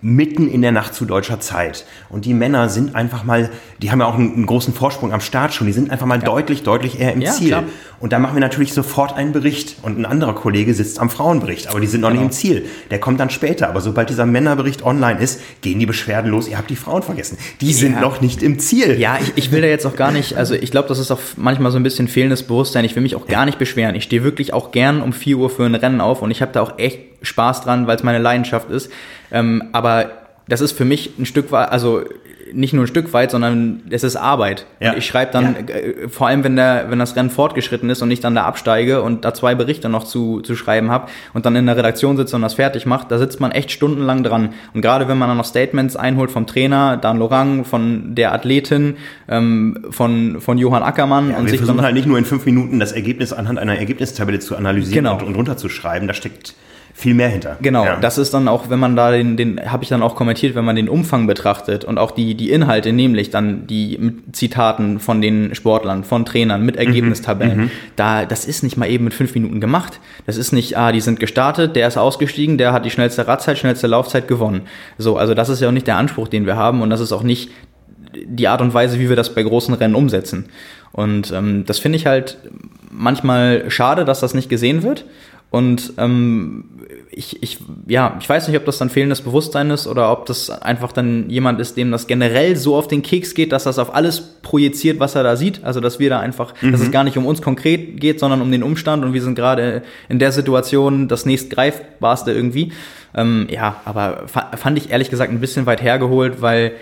mitten in der Nacht zu deutscher Zeit. Und die Männer sind einfach mal, die haben ja auch einen, einen großen Vorsprung am Start schon, die sind einfach mal ja. deutlich, deutlich eher im ja, Ziel. Klar. Und da machen wir natürlich sofort einen Bericht. Und ein anderer Kollege sitzt am Frauenbericht, aber die sind noch genau. nicht im Ziel. Der kommt dann später. Aber sobald dieser Männerbericht online ist, gehen die Beschwerden los, ihr habt die Frauen vergessen. Die sind ja. noch nicht im Ziel. Ja, ich, ich will da jetzt auch gar nicht, also ich glaube, das ist auch manchmal so ein bisschen fehlendes Bewusstsein. Ich will mich auch gar nicht beschweren. Ich stehe wirklich auch gern um 4 Uhr für ein Rennen auf und ich habe da auch echt Spaß dran, weil es meine Leidenschaft ist. Ähm, aber das ist für mich ein Stück weit, also nicht nur ein Stück weit, sondern es ist Arbeit. Ja. Und ich schreibe dann, ja. äh, vor allem wenn, der, wenn das Rennen fortgeschritten ist und ich dann da absteige und da zwei Berichte noch zu, zu schreiben habe und dann in der Redaktion sitze und das fertig macht, da sitzt man echt stundenlang dran. Und gerade wenn man dann noch Statements einholt vom Trainer, Dan Lorang, von der Athletin, ähm, von, von Johann Ackermann. Ja, und wir sich versuchen halt nicht nur in fünf Minuten das Ergebnis anhand einer Ergebnistabelle zu analysieren genau. und, und runterzuschreiben. Da steckt viel mehr hinter. Genau, ja. das ist dann auch, wenn man da den, den habe ich dann auch kommentiert, wenn man den Umfang betrachtet und auch die, die Inhalte, nämlich dann die Zitaten von den Sportlern, von Trainern mit Ergebnistabellen, mhm. da, das ist nicht mal eben mit fünf Minuten gemacht. Das ist nicht, ah, die sind gestartet, der ist ausgestiegen, der hat die schnellste Radzeit, schnellste Laufzeit gewonnen. So, also das ist ja auch nicht der Anspruch, den wir haben und das ist auch nicht die Art und Weise, wie wir das bei großen Rennen umsetzen. Und ähm, das finde ich halt manchmal schade, dass das nicht gesehen wird. Und ähm, ich, ich, ja, ich weiß nicht, ob das dann fehlendes Bewusstsein ist oder ob das einfach dann jemand ist, dem das generell so auf den Keks geht, dass das auf alles projiziert, was er da sieht. Also dass wir da einfach, mhm. dass es gar nicht um uns konkret geht, sondern um den Umstand und wir sind gerade in der Situation das nächstgreifbarste irgendwie. Ähm, ja, aber fand ich ehrlich gesagt ein bisschen weit hergeholt, weil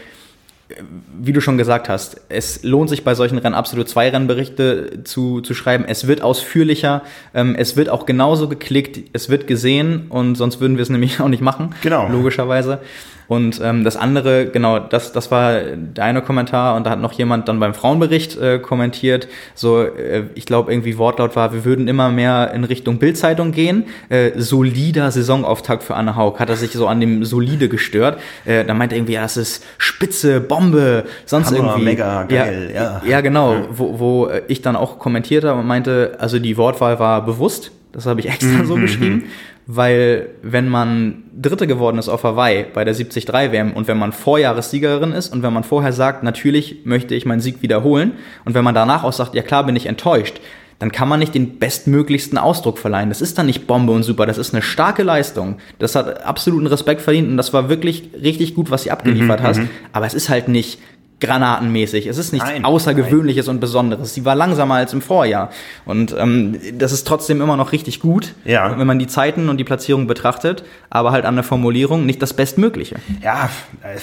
wie du schon gesagt hast, es lohnt sich bei solchen Rennen absolut zwei Rennberichte zu, zu schreiben. Es wird ausführlicher, ähm, es wird auch genauso geklickt, es wird gesehen und sonst würden wir es nämlich auch nicht machen. Genau. Logischerweise. Und ähm, das andere, genau, das, das war der eine Kommentar und da hat noch jemand dann beim Frauenbericht äh, kommentiert, so, äh, ich glaube irgendwie Wortlaut war, wir würden immer mehr in Richtung Bildzeitung gehen. Äh, solider Saisonauftakt für Anne Haug. Hat er sich so an dem solide gestört. Äh, da meinte er irgendwie, ja, das ist Spitze, Bombe, sonst Hammer, irgendwie. mega geil, ja. Ja, ja genau, ja. Wo, wo ich dann auch kommentiert habe und meinte, also die Wortwahl war bewusst, das habe ich extra so mhm, geschrieben. Weil wenn man Dritte geworden ist auf Hawaii bei der 73 WM und wenn man Vorjahressiegerin ist und wenn man vorher sagt, natürlich möchte ich meinen Sieg wiederholen und wenn man danach auch sagt, ja klar bin ich enttäuscht, dann kann man nicht den bestmöglichsten Ausdruck verleihen. Das ist dann nicht Bombe und super, das ist eine starke Leistung. Das hat absoluten Respekt verdient und das war wirklich richtig gut, was sie abgeliefert mhm, hast. Mhm. Aber es ist halt nicht granatenmäßig. Es ist nichts nein, Außergewöhnliches nein. und Besonderes. Sie war langsamer als im Vorjahr. Und ähm, das ist trotzdem immer noch richtig gut, ja. wenn man die Zeiten und die Platzierung betrachtet, aber halt an der Formulierung nicht das Bestmögliche. Ja, äh,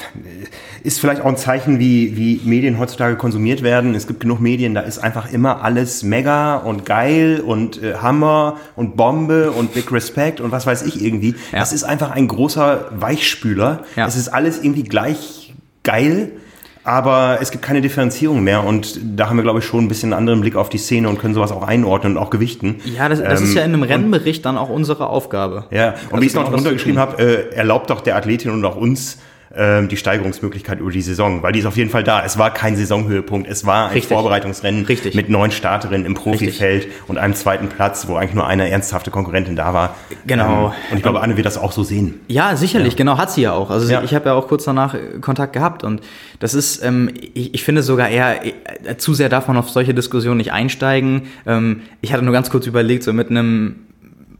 ist vielleicht auch ein Zeichen, wie, wie Medien heutzutage konsumiert werden. Es gibt genug Medien, da ist einfach immer alles mega und geil und äh, Hammer und Bombe und Big Respect und was weiß ich irgendwie. Ja. Das ist einfach ein großer Weichspüler. Ja. Es ist alles irgendwie gleich geil aber es gibt keine Differenzierung mehr und da haben wir, glaube ich, schon ein bisschen einen anderen Blick auf die Szene und können sowas auch einordnen und auch gewichten. Ja, das, das ähm, ist ja in einem Rennbericht dann auch unsere Aufgabe. Ja, und also wie ich es noch drunter geschrieben habe, äh, erlaubt doch der Athletin und auch uns, ähm, die Steigerungsmöglichkeit über die Saison, weil die ist auf jeden Fall da. Es war kein Saisonhöhepunkt, es war ein Richtig. Vorbereitungsrennen Richtig. mit neun Starterinnen im Profifeld Richtig. und einem zweiten Platz, wo eigentlich nur eine ernsthafte Konkurrentin da war. Genau. Ähm, und ich glaube, Anne wird das auch so sehen. Ja, sicherlich, ja. genau, hat sie ja auch. Also ja. ich habe ja auch kurz danach äh, Kontakt gehabt und das ist, ähm, ich, ich, finde sogar eher äh, zu sehr davon auf solche Diskussionen nicht einsteigen. Ähm, ich hatte nur ganz kurz überlegt, so mit einem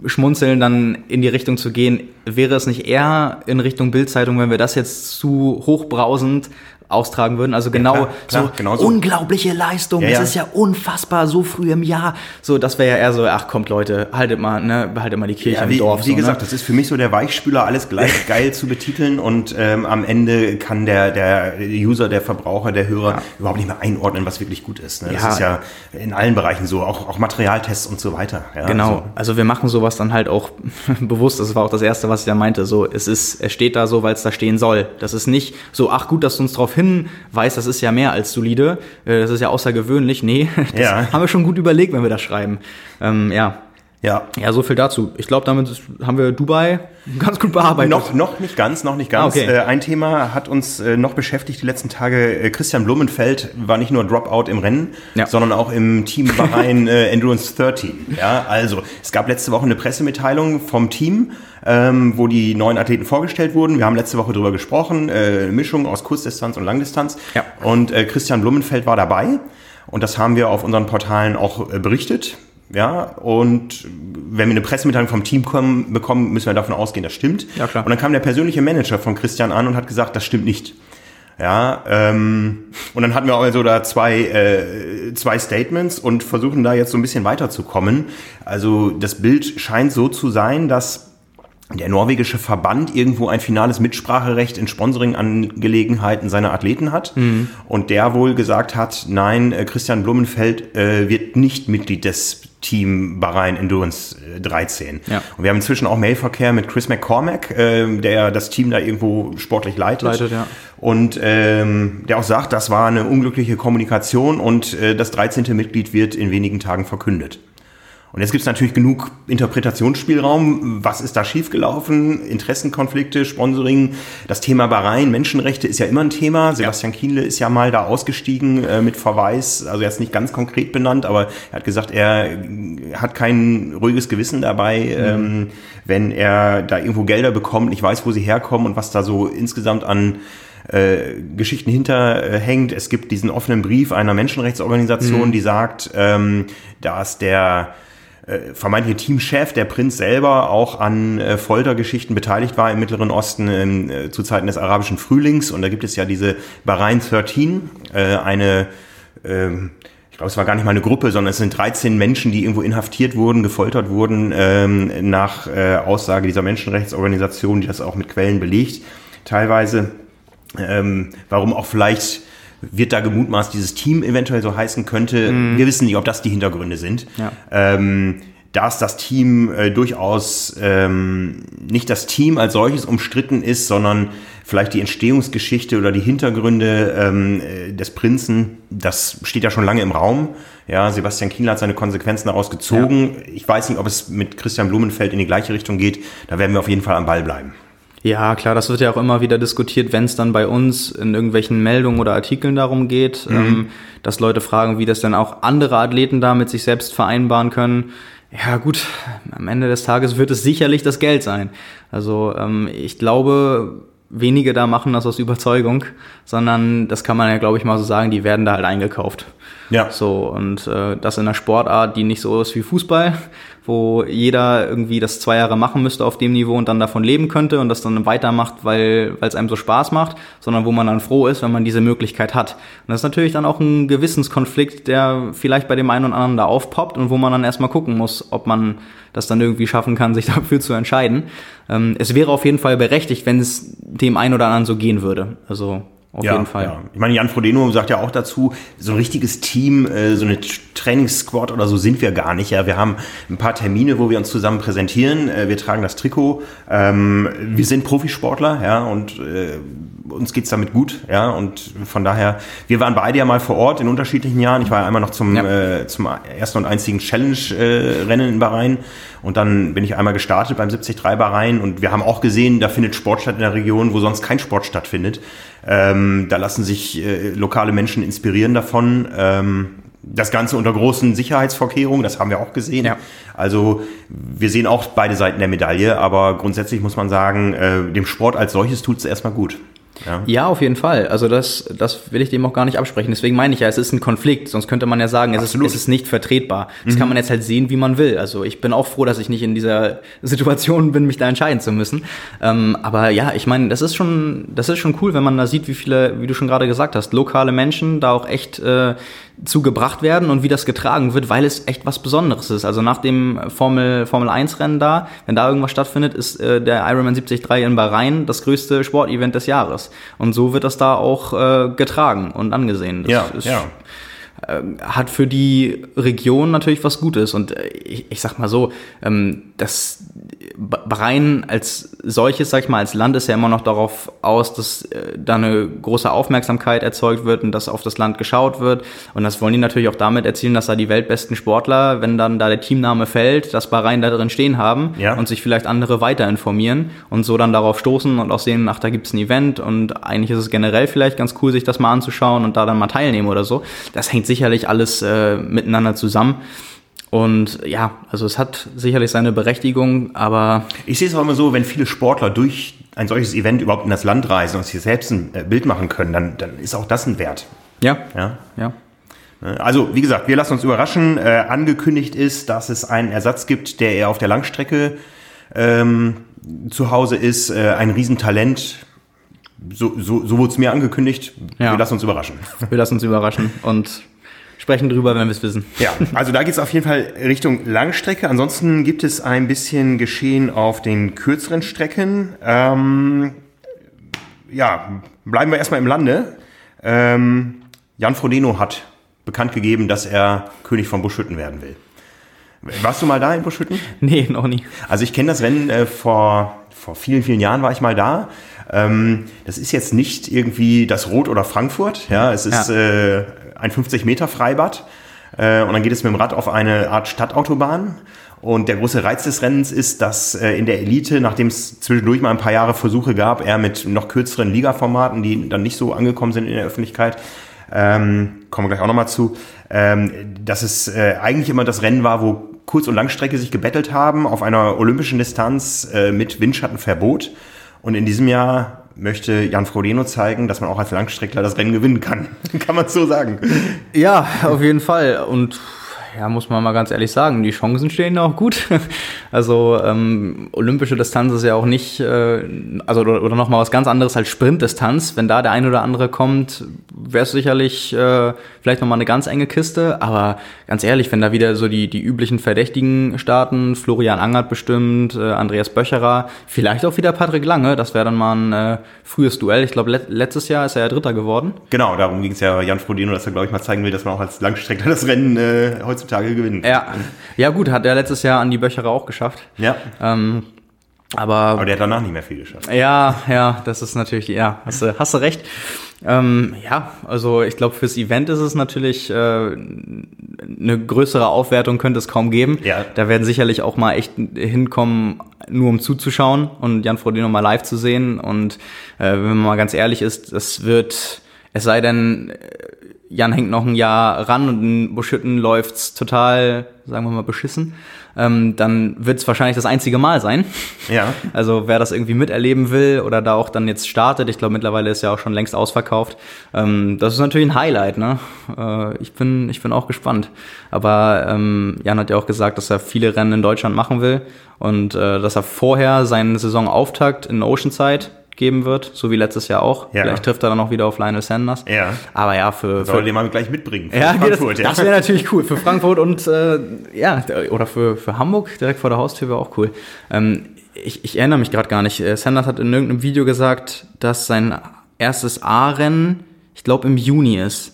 Schmunzeln dann in die Richtung zu gehen, wäre es nicht eher in Richtung Bildzeitung, wenn wir das jetzt zu hochbrausend austragen würden. Also genau, ja, klar, klar, so unglaubliche Leistung. Ja, ja. Es ist ja unfassbar, so früh im Jahr. So, das wäre ja eher so, ach kommt Leute, haltet mal, ne, haltet mal die Kirche wie, im Dorf. Wie so, gesagt, ne? das ist für mich so der Weichspüler, alles gleich geil zu betiteln und ähm, am Ende kann der, der User, der Verbraucher, der Hörer überhaupt nicht mehr einordnen, was wirklich gut ist. Ne? Das ist ja in allen Bereichen so, auch, auch Materialtests und so weiter. genau, so. also wir machen sowas dann halt auch bewusst. Das war auch das Erste, was ich da meinte. So, es ist, es steht da so, weil es da stehen soll. Das ist nicht so, ach gut, dass du uns darauf hinweist, das ist ja mehr als solide, äh, das ist ja außergewöhnlich. Nee, das ja. haben wir schon gut überlegt, wenn wir das schreiben. Ähm, ja. Ja. Ja, so viel dazu. Ich glaube, damit haben wir Dubai ganz gut bearbeitet. Noch, noch nicht ganz, noch nicht ganz. Ah, okay. äh, ein Thema hat uns äh, noch beschäftigt die letzten Tage. Äh, Christian Blumenfeld war nicht nur Dropout im Rennen, ja. sondern auch im Team Bahrain Endurance 13. Ja, also es gab letzte Woche eine Pressemitteilung vom Team, ähm, wo die neuen Athleten vorgestellt wurden. Wir haben letzte Woche drüber gesprochen, äh, Mischung aus Kurzdistanz und Langdistanz. Ja. Und äh, Christian Blumenfeld war dabei. Und das haben wir auf unseren Portalen auch berichtet. Ja, und wenn wir eine Pressemitteilung vom Team kommen, bekommen, müssen wir davon ausgehen, das stimmt. Ja, klar. Und dann kam der persönliche Manager von Christian an und hat gesagt, das stimmt nicht. Ja, ähm, und dann hatten wir also da zwei, äh, zwei Statements und versuchen da jetzt so ein bisschen weiterzukommen. Also das Bild scheint so zu sein, dass der norwegische Verband irgendwo ein finales Mitspracherecht in Sponsoring-Angelegenheiten seiner Athleten hat mhm. und der wohl gesagt hat, nein, äh, Christian Blumenfeld äh, wird nicht Mitglied des Team Bahrain Endurance 13. Äh, ja. Und wir haben inzwischen auch Mailverkehr mit Chris McCormack, äh, der das Team da irgendwo sportlich leitet. leitet ja. Und ähm, der auch sagt, das war eine unglückliche Kommunikation und äh, das 13. Mitglied wird in wenigen Tagen verkündet. Und jetzt gibt es natürlich genug Interpretationsspielraum. Was ist da schiefgelaufen? Interessenkonflikte, Sponsoring, das Thema Bahrain, Menschenrechte ist ja immer ein Thema. Sebastian ja. Kienle ist ja mal da ausgestiegen äh, mit Verweis, also jetzt nicht ganz konkret benannt, aber er hat gesagt, er hat kein ruhiges Gewissen dabei, mhm. ähm, wenn er da irgendwo Gelder bekommt, Ich weiß, wo sie herkommen und was da so insgesamt an äh, Geschichten hinterhängt. Es gibt diesen offenen Brief einer Menschenrechtsorganisation, mhm. die sagt, ähm, dass der äh, vermeintliche Teamchef, der Prinz selber, auch an äh, Foltergeschichten beteiligt war im Mittleren Osten äh, zu Zeiten des arabischen Frühlings. Und da gibt es ja diese Bahrain 13, äh, eine äh, ich glaube, es war gar nicht mal eine Gruppe, sondern es sind 13 Menschen, die irgendwo inhaftiert wurden, gefoltert wurden, ähm, nach äh, Aussage dieser Menschenrechtsorganisation, die das auch mit Quellen belegt, teilweise. Ähm, warum auch vielleicht wird da gemutmaßt, dieses Team eventuell so heißen könnte. Mhm. Wir wissen nicht, ob das die Hintergründe sind. Ja. Ähm, da ist das Team äh, durchaus ähm, nicht das Team als solches umstritten ist, sondern vielleicht die Entstehungsgeschichte oder die Hintergründe ähm, äh, des Prinzen, das steht ja schon lange im Raum. Ja, Sebastian Kienle hat seine Konsequenzen daraus gezogen. Ja. Ich weiß nicht, ob es mit Christian Blumenfeld in die gleiche Richtung geht. Da werden wir auf jeden Fall am Ball bleiben. Ja, klar, das wird ja auch immer wieder diskutiert, wenn es dann bei uns in irgendwelchen Meldungen oder Artikeln darum geht, mhm. ähm, dass Leute fragen, wie das dann auch andere Athleten da mit sich selbst vereinbaren können. Ja gut, am Ende des Tages wird es sicherlich das Geld sein. Also ähm, ich glaube, wenige da machen das aus Überzeugung, sondern das kann man ja, glaube ich, mal so sagen, die werden da halt eingekauft. Ja. So, und äh, das in einer Sportart, die nicht so ist wie Fußball, wo jeder irgendwie das zwei Jahre machen müsste auf dem Niveau und dann davon leben könnte und das dann weitermacht, weil es einem so Spaß macht, sondern wo man dann froh ist, wenn man diese Möglichkeit hat. Und das ist natürlich dann auch ein Gewissenskonflikt, der vielleicht bei dem einen und anderen da aufpoppt und wo man dann erstmal gucken muss, ob man das dann irgendwie schaffen kann, sich dafür zu entscheiden. Ähm, es wäre auf jeden Fall berechtigt, wenn es dem einen oder anderen so gehen würde. Also auf ja, jeden Fall. Ja. Ich meine, Jan Frodeno sagt ja auch dazu, so ein richtiges Team, äh, so eine Trainingssquad oder so sind wir gar nicht. Ja, wir haben ein paar Termine, wo wir uns zusammen präsentieren. Äh, wir tragen das Trikot. Ähm, wir sind Profisportler, ja, und äh, uns geht's damit gut, ja, und von daher, wir waren beide ja mal vor Ort in unterschiedlichen Jahren. Ich war ja einmal noch zum, ja. äh, zum ersten und einzigen Challenge-Rennen in Bahrain und dann bin ich einmal gestartet beim 73 Bahrain und wir haben auch gesehen, da findet Sport statt in der Region, wo sonst kein Sport stattfindet. Ähm, da lassen sich äh, lokale Menschen inspirieren davon. Ähm, das Ganze unter großen Sicherheitsvorkehrungen, das haben wir auch gesehen. Ja. Also wir sehen auch beide Seiten der Medaille, aber grundsätzlich muss man sagen, äh, dem Sport als solches tut es erstmal gut. Ja. ja, auf jeden Fall. Also das, das will ich dem auch gar nicht absprechen. Deswegen meine ich ja, es ist ein Konflikt. Sonst könnte man ja sagen, es, ist, es ist nicht vertretbar. Das mhm. kann man jetzt halt sehen, wie man will. Also ich bin auch froh, dass ich nicht in dieser Situation bin, mich da entscheiden zu müssen. Ähm, aber ja, ich meine, das ist schon, das ist schon cool, wenn man da sieht, wie viele, wie du schon gerade gesagt hast, lokale Menschen da auch echt äh, zugebracht werden und wie das getragen wird, weil es echt was Besonderes ist. Also nach dem Formel, Formel 1 Rennen da, wenn da irgendwas stattfindet, ist äh, der Ironman 73 in Bahrain das größte Sportevent des Jahres. Und so wird das da auch äh, getragen und angesehen. Das ja, ja. Äh, hat für die Region natürlich was Gutes. Und äh, ich, ich sag mal so, ähm, das Bahrain als solches, sag ich mal, als Land ist ja immer noch darauf aus, dass äh, da eine große Aufmerksamkeit erzeugt wird und dass auf das Land geschaut wird. Und das wollen die natürlich auch damit erzielen, dass da die weltbesten Sportler, wenn dann da der Teamname fällt, das Bahrain da drin stehen haben Ja. und sich vielleicht andere weiter informieren und so dann darauf stoßen und auch sehen, ach, da gibt's ein Event und eigentlich ist es generell vielleicht ganz cool, sich das mal anzuschauen und da dann mal teilnehmen oder so. Das hängt sicherlich alles äh, miteinander zusammen. Und ja, also es hat sicherlich seine Berechtigung, aber Ich sehe es auch immer so, wenn viele Sportler durch ein solches Event überhaupt in das Land reisen und sich selbst ein äh, Bild machen können, dann, dann ist auch das ein Wert. ja, Ja? ja. Also, wie gesagt, wir lassen uns überraschen. Äh, angekündigt ist, dass es einen Ersatz gibt, der eher auf der Langstrecke ähm, zu Hause ist. Äh, ein Riesentalent. So, so, so wurde es mir angekündigt. Ja. Wir lassen uns überraschen. Wir lassen uns überraschen und sprechen drüber, wenn wir es wissen. Ja, also da geht es auf jeden Fall Richtung Langstrecke. Ansonsten gibt es ein bisschen Geschehen auf den kürzeren Strecken. Ähm, ja, bleiben wir erstmal im Lande. Ähm, Jan Frodeno hat bekannt gegeben, dass er König von Buschhütten werden will. Warst du mal da in Buschhütten? Nee, noch nie. Also ich kenne das Rennen äh, vor, vor vielen, vielen Jahren war ich mal da. Ähm, das ist jetzt nicht irgendwie das Rot oder Frankfurt. Ja, es ist Ja. äh, ein 50 Meter Freibad. Äh, und dann geht es mit dem Rad auf eine Art Stadtautobahn. Und der große Reiz des Rennens ist, dass äh, in der Elite, nachdem es zwischendurch mal ein paar Jahre Versuche gab, eher mit noch kürzeren Ligaformaten, die dann nicht so angekommen sind in der Öffentlichkeit, ähm, kommen wir gleich auch nochmal zu, ähm, dass es äh, eigentlich immer das Rennen war, wo Kurz- und Langstrecke sich gebettelt haben auf einer olympischen Distanz äh, mit Windschattenverbot. Und in diesem Jahr möchte Jan Frodeno zeigen, dass man auch als Langstreckler das Rennen gewinnen kann. kann man so sagen. Ja, auf jeden Fall. Und ja, muss man mal ganz ehrlich sagen, die Chancen stehen auch gut. Also ähm, olympische Distanz ist ja auch nicht, äh, also oder, oder noch mal was ganz anderes als Sprintdistanz. Wenn da der ein oder andere kommt, wäre es sicherlich äh, vielleicht noch mal eine ganz enge Kiste. Aber ganz ehrlich, wenn da wieder so die die üblichen Verdächtigen starten, Florian Angert bestimmt, äh, Andreas Böcherer, vielleicht auch wieder Patrick Lange, das wäre dann mal ein äh, frühes Duell. Ich glaube, let letztes Jahr ist er ja Dritter geworden. Genau, darum ging es ja Jan Frodeno, dass er, glaube ich, mal zeigen will, dass man auch als Langstreckler das Rennen äh, heutzutage gewinnt. Ja, ja gut, hat er letztes Jahr an die Böcherer auch geschafft. ja. Ähm, aber Aber der hat danach nicht mehr viel geschafft. ja, ja, das ist natürlich, ja, hast du, hast du recht. Ähm, ja, also ich glaube, fürs Event ist es natürlich äh, eine größere Aufwertung könnte es kaum geben. Ja. Da werden sicherlich auch mal echt hinkommen, nur um zuzuschauen und Jan Frodeno mal live zu sehen. Und äh, wenn man mal ganz ehrlich ist, es wird, es sei denn, Jan hängt noch ein Jahr ran und in Buschütten läuft's total, sagen wir mal, beschissen, ähm, dann wird's wahrscheinlich das einzige Mal sein. Ja. Also wer das irgendwie miterleben will oder da auch dann jetzt startet, ich glaube mittlerweile ist ja auch schon längst ausverkauft, ähm, das ist natürlich ein Highlight. Ne? Äh, ich, bin, ich bin auch gespannt. Aber ähm, Jan hat ja auch gesagt, dass er viele Rennen in Deutschland machen will und äh, dass er vorher seinen Saisonauftakt in Oceanside geben wird, so wie letztes Jahr auch. Ja. Vielleicht trifft er dann auch wieder auf Lionel Sanders. Ja. Aber ja, für, Soll für den mal gleich mitbringen. für ja, Frankfurt, das, das wäre natürlich cool. Für Frankfurt und äh, ja, oder für, für Hamburg direkt vor der Haustür wäre auch cool. Ähm, ich, ich erinnere mich gerade gar nicht. Äh, Sanders hat in irgendeinem Video gesagt, dass sein erstes A-Rennen, ich glaube, im Juni ist.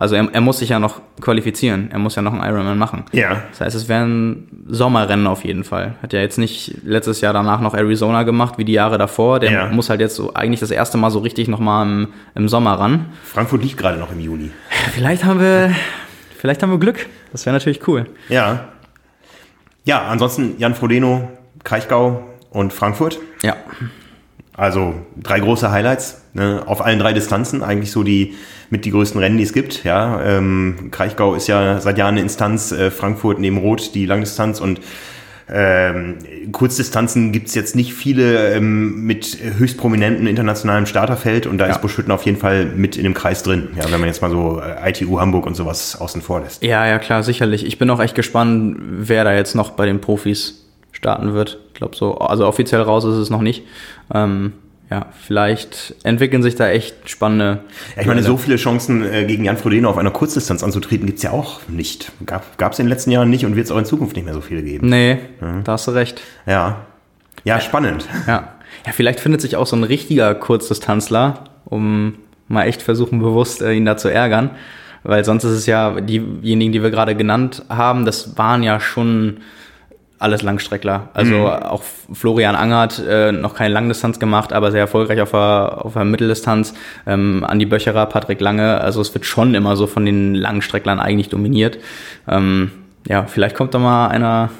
Also er, er muss sich ja noch qualifizieren. Er muss ja noch einen Ironman machen. Ja. Das heißt, es wäre ein Sommerrennen auf jeden Fall. Hat ja jetzt nicht letztes Jahr danach noch Arizona gemacht, wie die Jahre davor. Der Ja. muss halt jetzt so eigentlich das erste Mal so richtig nochmal im, im Sommer ran. Frankfurt liegt gerade noch im Juni. Vielleicht haben wir, vielleicht haben wir Glück. Das wäre natürlich cool. Ja. Ja, ansonsten Jan Frodeno, Kraichgau und Frankfurt. Ja. Also drei große Highlights ne, auf allen drei Distanzen. Eigentlich so die mit die größten Rennen, die es gibt. Ja, ähm, Kraichgau ist ja seit Jahren eine Instanz. Äh, Frankfurt neben Rot die Langdistanz und ähm, Kurzdistanzen gibt's jetzt nicht viele ähm, mit höchst prominenten internationalem Starterfeld und da Ja. ist Buschhütten auf jeden Fall mit in dem Kreis drin. Ja, wenn man jetzt mal so äh, ITU Hamburg und sowas außen vor lässt. Ja, ja, klar, sicherlich. Ich bin auch echt gespannt, wer da jetzt noch bei den Profis starten wird. Ich glaube so, also offiziell raus ist es noch nicht. Ähm, ja, vielleicht entwickeln sich da echt spannende. Ja, ich meine, so viele Chancen äh, gegen Jan Frodeno auf einer Kurzdistanz anzutreten gibt's ja auch nicht. Gab es in den letzten Jahren nicht und wird es auch in Zukunft nicht mehr so viele geben. Nee, da hast du recht. Ja. Ja, spannend. Ja. Ja, vielleicht findet sich auch so ein richtiger Kurzdistanzler, um mal echt versuchen, bewusst äh, ihn da zu ärgern. Weil sonst ist es ja, diejenigen, die wir gerade genannt haben, das waren ja schon alles Langstreckler. Also mhm. auch Florian Angert äh, noch keine Langdistanz gemacht, aber sehr erfolgreich auf der, auf der Mitteldistanz. Ähm, Andi Böcherer, Patrick Lange. Also es wird schon immer so von den Langstrecklern eigentlich dominiert. Ähm, ja, vielleicht kommt da mal einer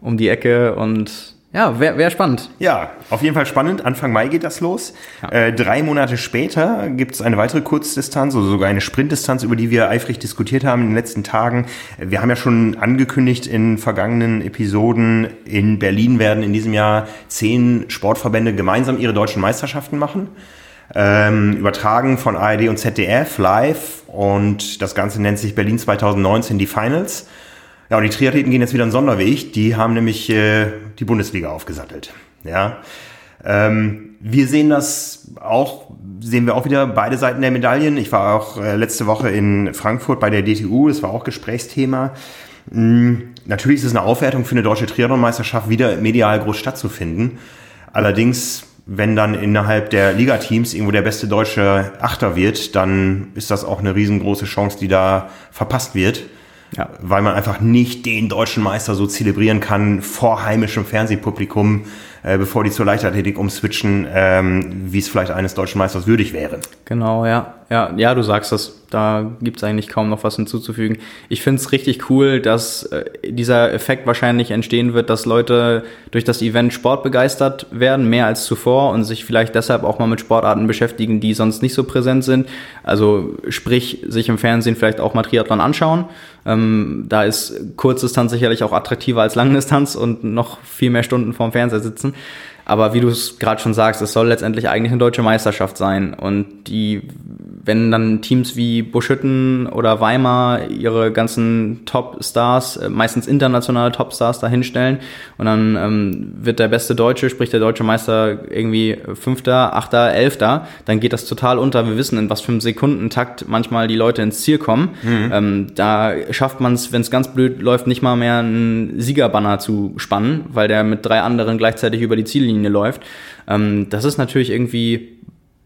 um die Ecke und ja, wäre wär spannend. Ja, auf jeden Fall spannend. Anfang Mai geht das los. Ja. Äh, drei Monate später gibt es eine weitere Kurzdistanz, also sogar eine Sprintdistanz, über die wir eifrig diskutiert haben in den letzten Tagen. Wir haben ja schon angekündigt in vergangenen Episoden, in Berlin werden in diesem Jahr zehn Sportverbände gemeinsam ihre deutschen Meisterschaften machen. Ähm, übertragen von ARD und ZDF live und das Ganze nennt sich Berlin 2019 die Finals. Ja, und die Triathleten gehen jetzt wieder einen Sonderweg. Die haben nämlich äh, die Bundesliga aufgesattelt. Ja. Ähm, wir sehen das auch, sehen wir auch wieder beide Seiten der Medaillen. Ich war auch äh, letzte Woche in Frankfurt bei der DTU, das war auch Gesprächsthema. Mhm, natürlich ist es eine Aufwertung für eine deutsche Triathlon-Meisterschaft, wieder medial groß stattzufinden. Allerdings, wenn dann innerhalb der Ligateams irgendwo der beste deutsche Achter wird, dann ist das auch eine riesengroße Chance, die da verpasst wird. Ja. Weil man einfach nicht den deutschen Meister so zelebrieren kann vor heimischem Fernsehpublikum, äh, bevor die zur Leichtathletik umswitchen, ähm, wie es vielleicht eines deutschen Meisters würdig wäre. Genau, ja. Ja, ja, du sagst das. Da gibt's eigentlich kaum noch was hinzuzufügen. Ich find's richtig cool, dass äh, dieser Effekt wahrscheinlich entstehen wird, dass Leute durch das Event Sport begeistert werden, mehr als zuvor und sich vielleicht deshalb auch mal mit Sportarten beschäftigen, die sonst nicht so präsent sind. Also sprich, sich im Fernsehen vielleicht auch mal Triathlon anschauen. Ähm, da ist Kurzdistanz sicherlich auch attraktiver als Langdistanz und noch viel mehr Stunden vorm Fernseher sitzen. Aber wie du es gerade schon sagst, es soll letztendlich eigentlich eine deutsche Meisterschaft sein. Und die, wenn dann Teams wie Buschütten oder Weimar ihre ganzen Top-Stars, äh, meistens internationale Top-Stars dahinstellen und dann ähm, wird der beste Deutsche, sprich der deutsche Meister irgendwie Fünfter, Achter, Elfter, dann geht das total unter. Wir wissen, in was für einem Sekundentakt manchmal die Leute ins Ziel kommen. Mhm. Ähm, da schafft man es, wenn es ganz blöd läuft, nicht mal mehr einen Siegerbanner zu spannen, weil der mit drei anderen gleichzeitig über die Ziellinie Ziellinie läuft. Ähm, das ist natürlich irgendwie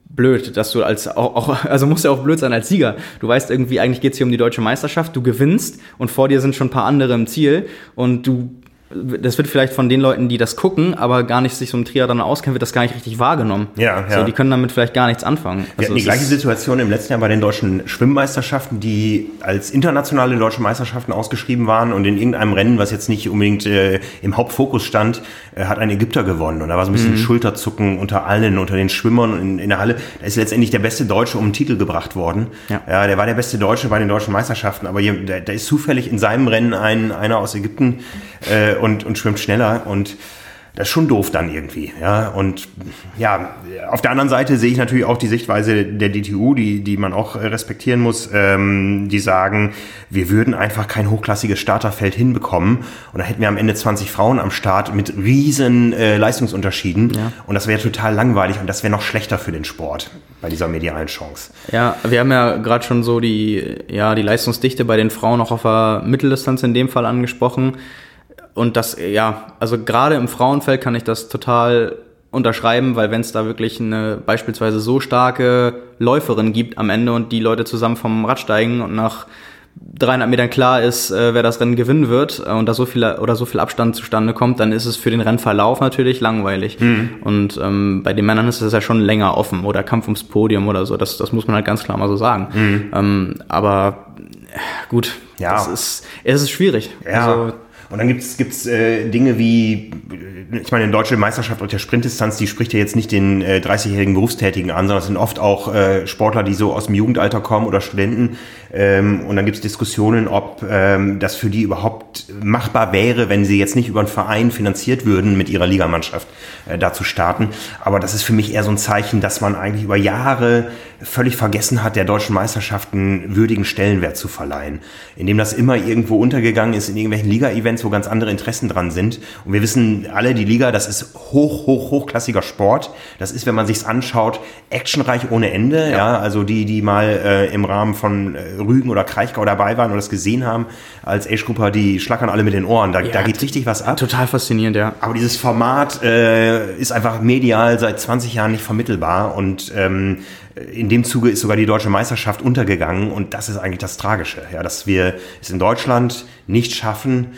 blöd, dass du als auch, auch, also muss ja auch blöd sein als Sieger. Du weißt irgendwie, eigentlich geht's hier um die deutsche Meisterschaft, du gewinnst und vor dir sind schon ein paar andere im Ziel und du das wird vielleicht von den Leuten, die das gucken, aber gar nicht sich so im Triathlon auskennen, wird das gar nicht richtig wahrgenommen. Ja, ja. So, die können damit vielleicht gar nichts anfangen. Wir also die gleiche Situation im letzten Jahr bei den deutschen Schwimmmeisterschaften, die als internationale deutsche Meisterschaften ausgeschrieben waren und in irgendeinem Rennen, was jetzt nicht unbedingt äh, im Hauptfokus stand, äh, hat ein Ägypter gewonnen. Und da war so ein bisschen mhm. Schulterzucken unter allen, unter den Schwimmern in, in, der Halle. Da ist letztendlich der beste Deutsche um den Titel gebracht worden. Ja. ja der war der beste Deutsche bei den deutschen Meisterschaften, aber da ist zufällig in seinem Rennen ein, einer aus Ägypten äh, und, und schwimmt schneller und das ist schon doof dann irgendwie. Ja, und ja, auf der anderen Seite sehe ich natürlich auch die Sichtweise der DTU, die, die man auch respektieren muss, ähm, die sagen, wir würden einfach kein hochklassiges Starterfeld hinbekommen und da hätten wir am Ende 20 Frauen am Start mit riesen äh, Leistungsunterschieden ja. und das wäre total langweilig und das wäre noch schlechter für den Sport bei dieser medialen Chance. Ja, wir haben ja gerade schon so die, ja, die Leistungsdichte bei den Frauen auch auf der Mitteldistanz in dem Fall angesprochen und das, ja, also gerade im Frauenfeld kann ich das total unterschreiben, weil wenn es da wirklich eine beispielsweise so starke Läuferin gibt am Ende und die Leute zusammen vom Rad steigen und nach 300 Metern klar ist, äh, wer das Rennen gewinnen wird äh, und da so viel oder so viel Abstand zustande kommt, dann ist es für den Rennverlauf natürlich langweilig. Mhm. Und ähm, bei den Männern ist es ja schon länger offen oder Kampf ums Podium oder so. Das, das muss man halt ganz klar mal so sagen. Mhm. Ähm, aber gut, ja. das ist, es ist schwierig. Ja. Also, und dann gibt's gibt's äh, Dinge wie, ich meine, eine deutsche Meisterschaft auf der Sprintdistanz, die spricht ja jetzt nicht den äh, 30-jährigen Berufstätigen an, sondern es sind oft auch äh, Sportler, die so aus dem Jugendalter kommen oder Studenten. Ähm, und dann gibt's Diskussionen, ob ähm, das für die überhaupt machbar wäre, wenn sie jetzt nicht über einen Verein finanziert würden, mit ihrer Ligamannschaft äh, da zu starten. Aber das ist für mich eher so ein Zeichen, dass man eigentlich über Jahre völlig vergessen hat, der deutschen Meisterschaften würdigen Stellenwert zu verleihen. Indem das immer irgendwo untergegangen ist in irgendwelchen Liga-Events, wo ganz andere Interessen dran sind. Und wir wissen alle, die Liga, das ist hoch, hoch, hochklassiger Sport. Das ist, wenn man sich's anschaut, actionreich ohne Ende. Ja, ja also die, die mal äh, im Rahmen von äh, Rügen oder Kraichgau dabei waren oder das gesehen haben, als Age-Grupper, die schlackern alle mit den Ohren. Da, ja, da geht richtig was ab. Total faszinierend, ja. Aber dieses Format äh, ist einfach medial seit 20 Jahren nicht vermittelbar und ähm, in dem Zuge ist sogar die deutsche Meisterschaft untergegangen und das ist eigentlich das Tragische, ja, dass wir es in Deutschland nicht schaffen,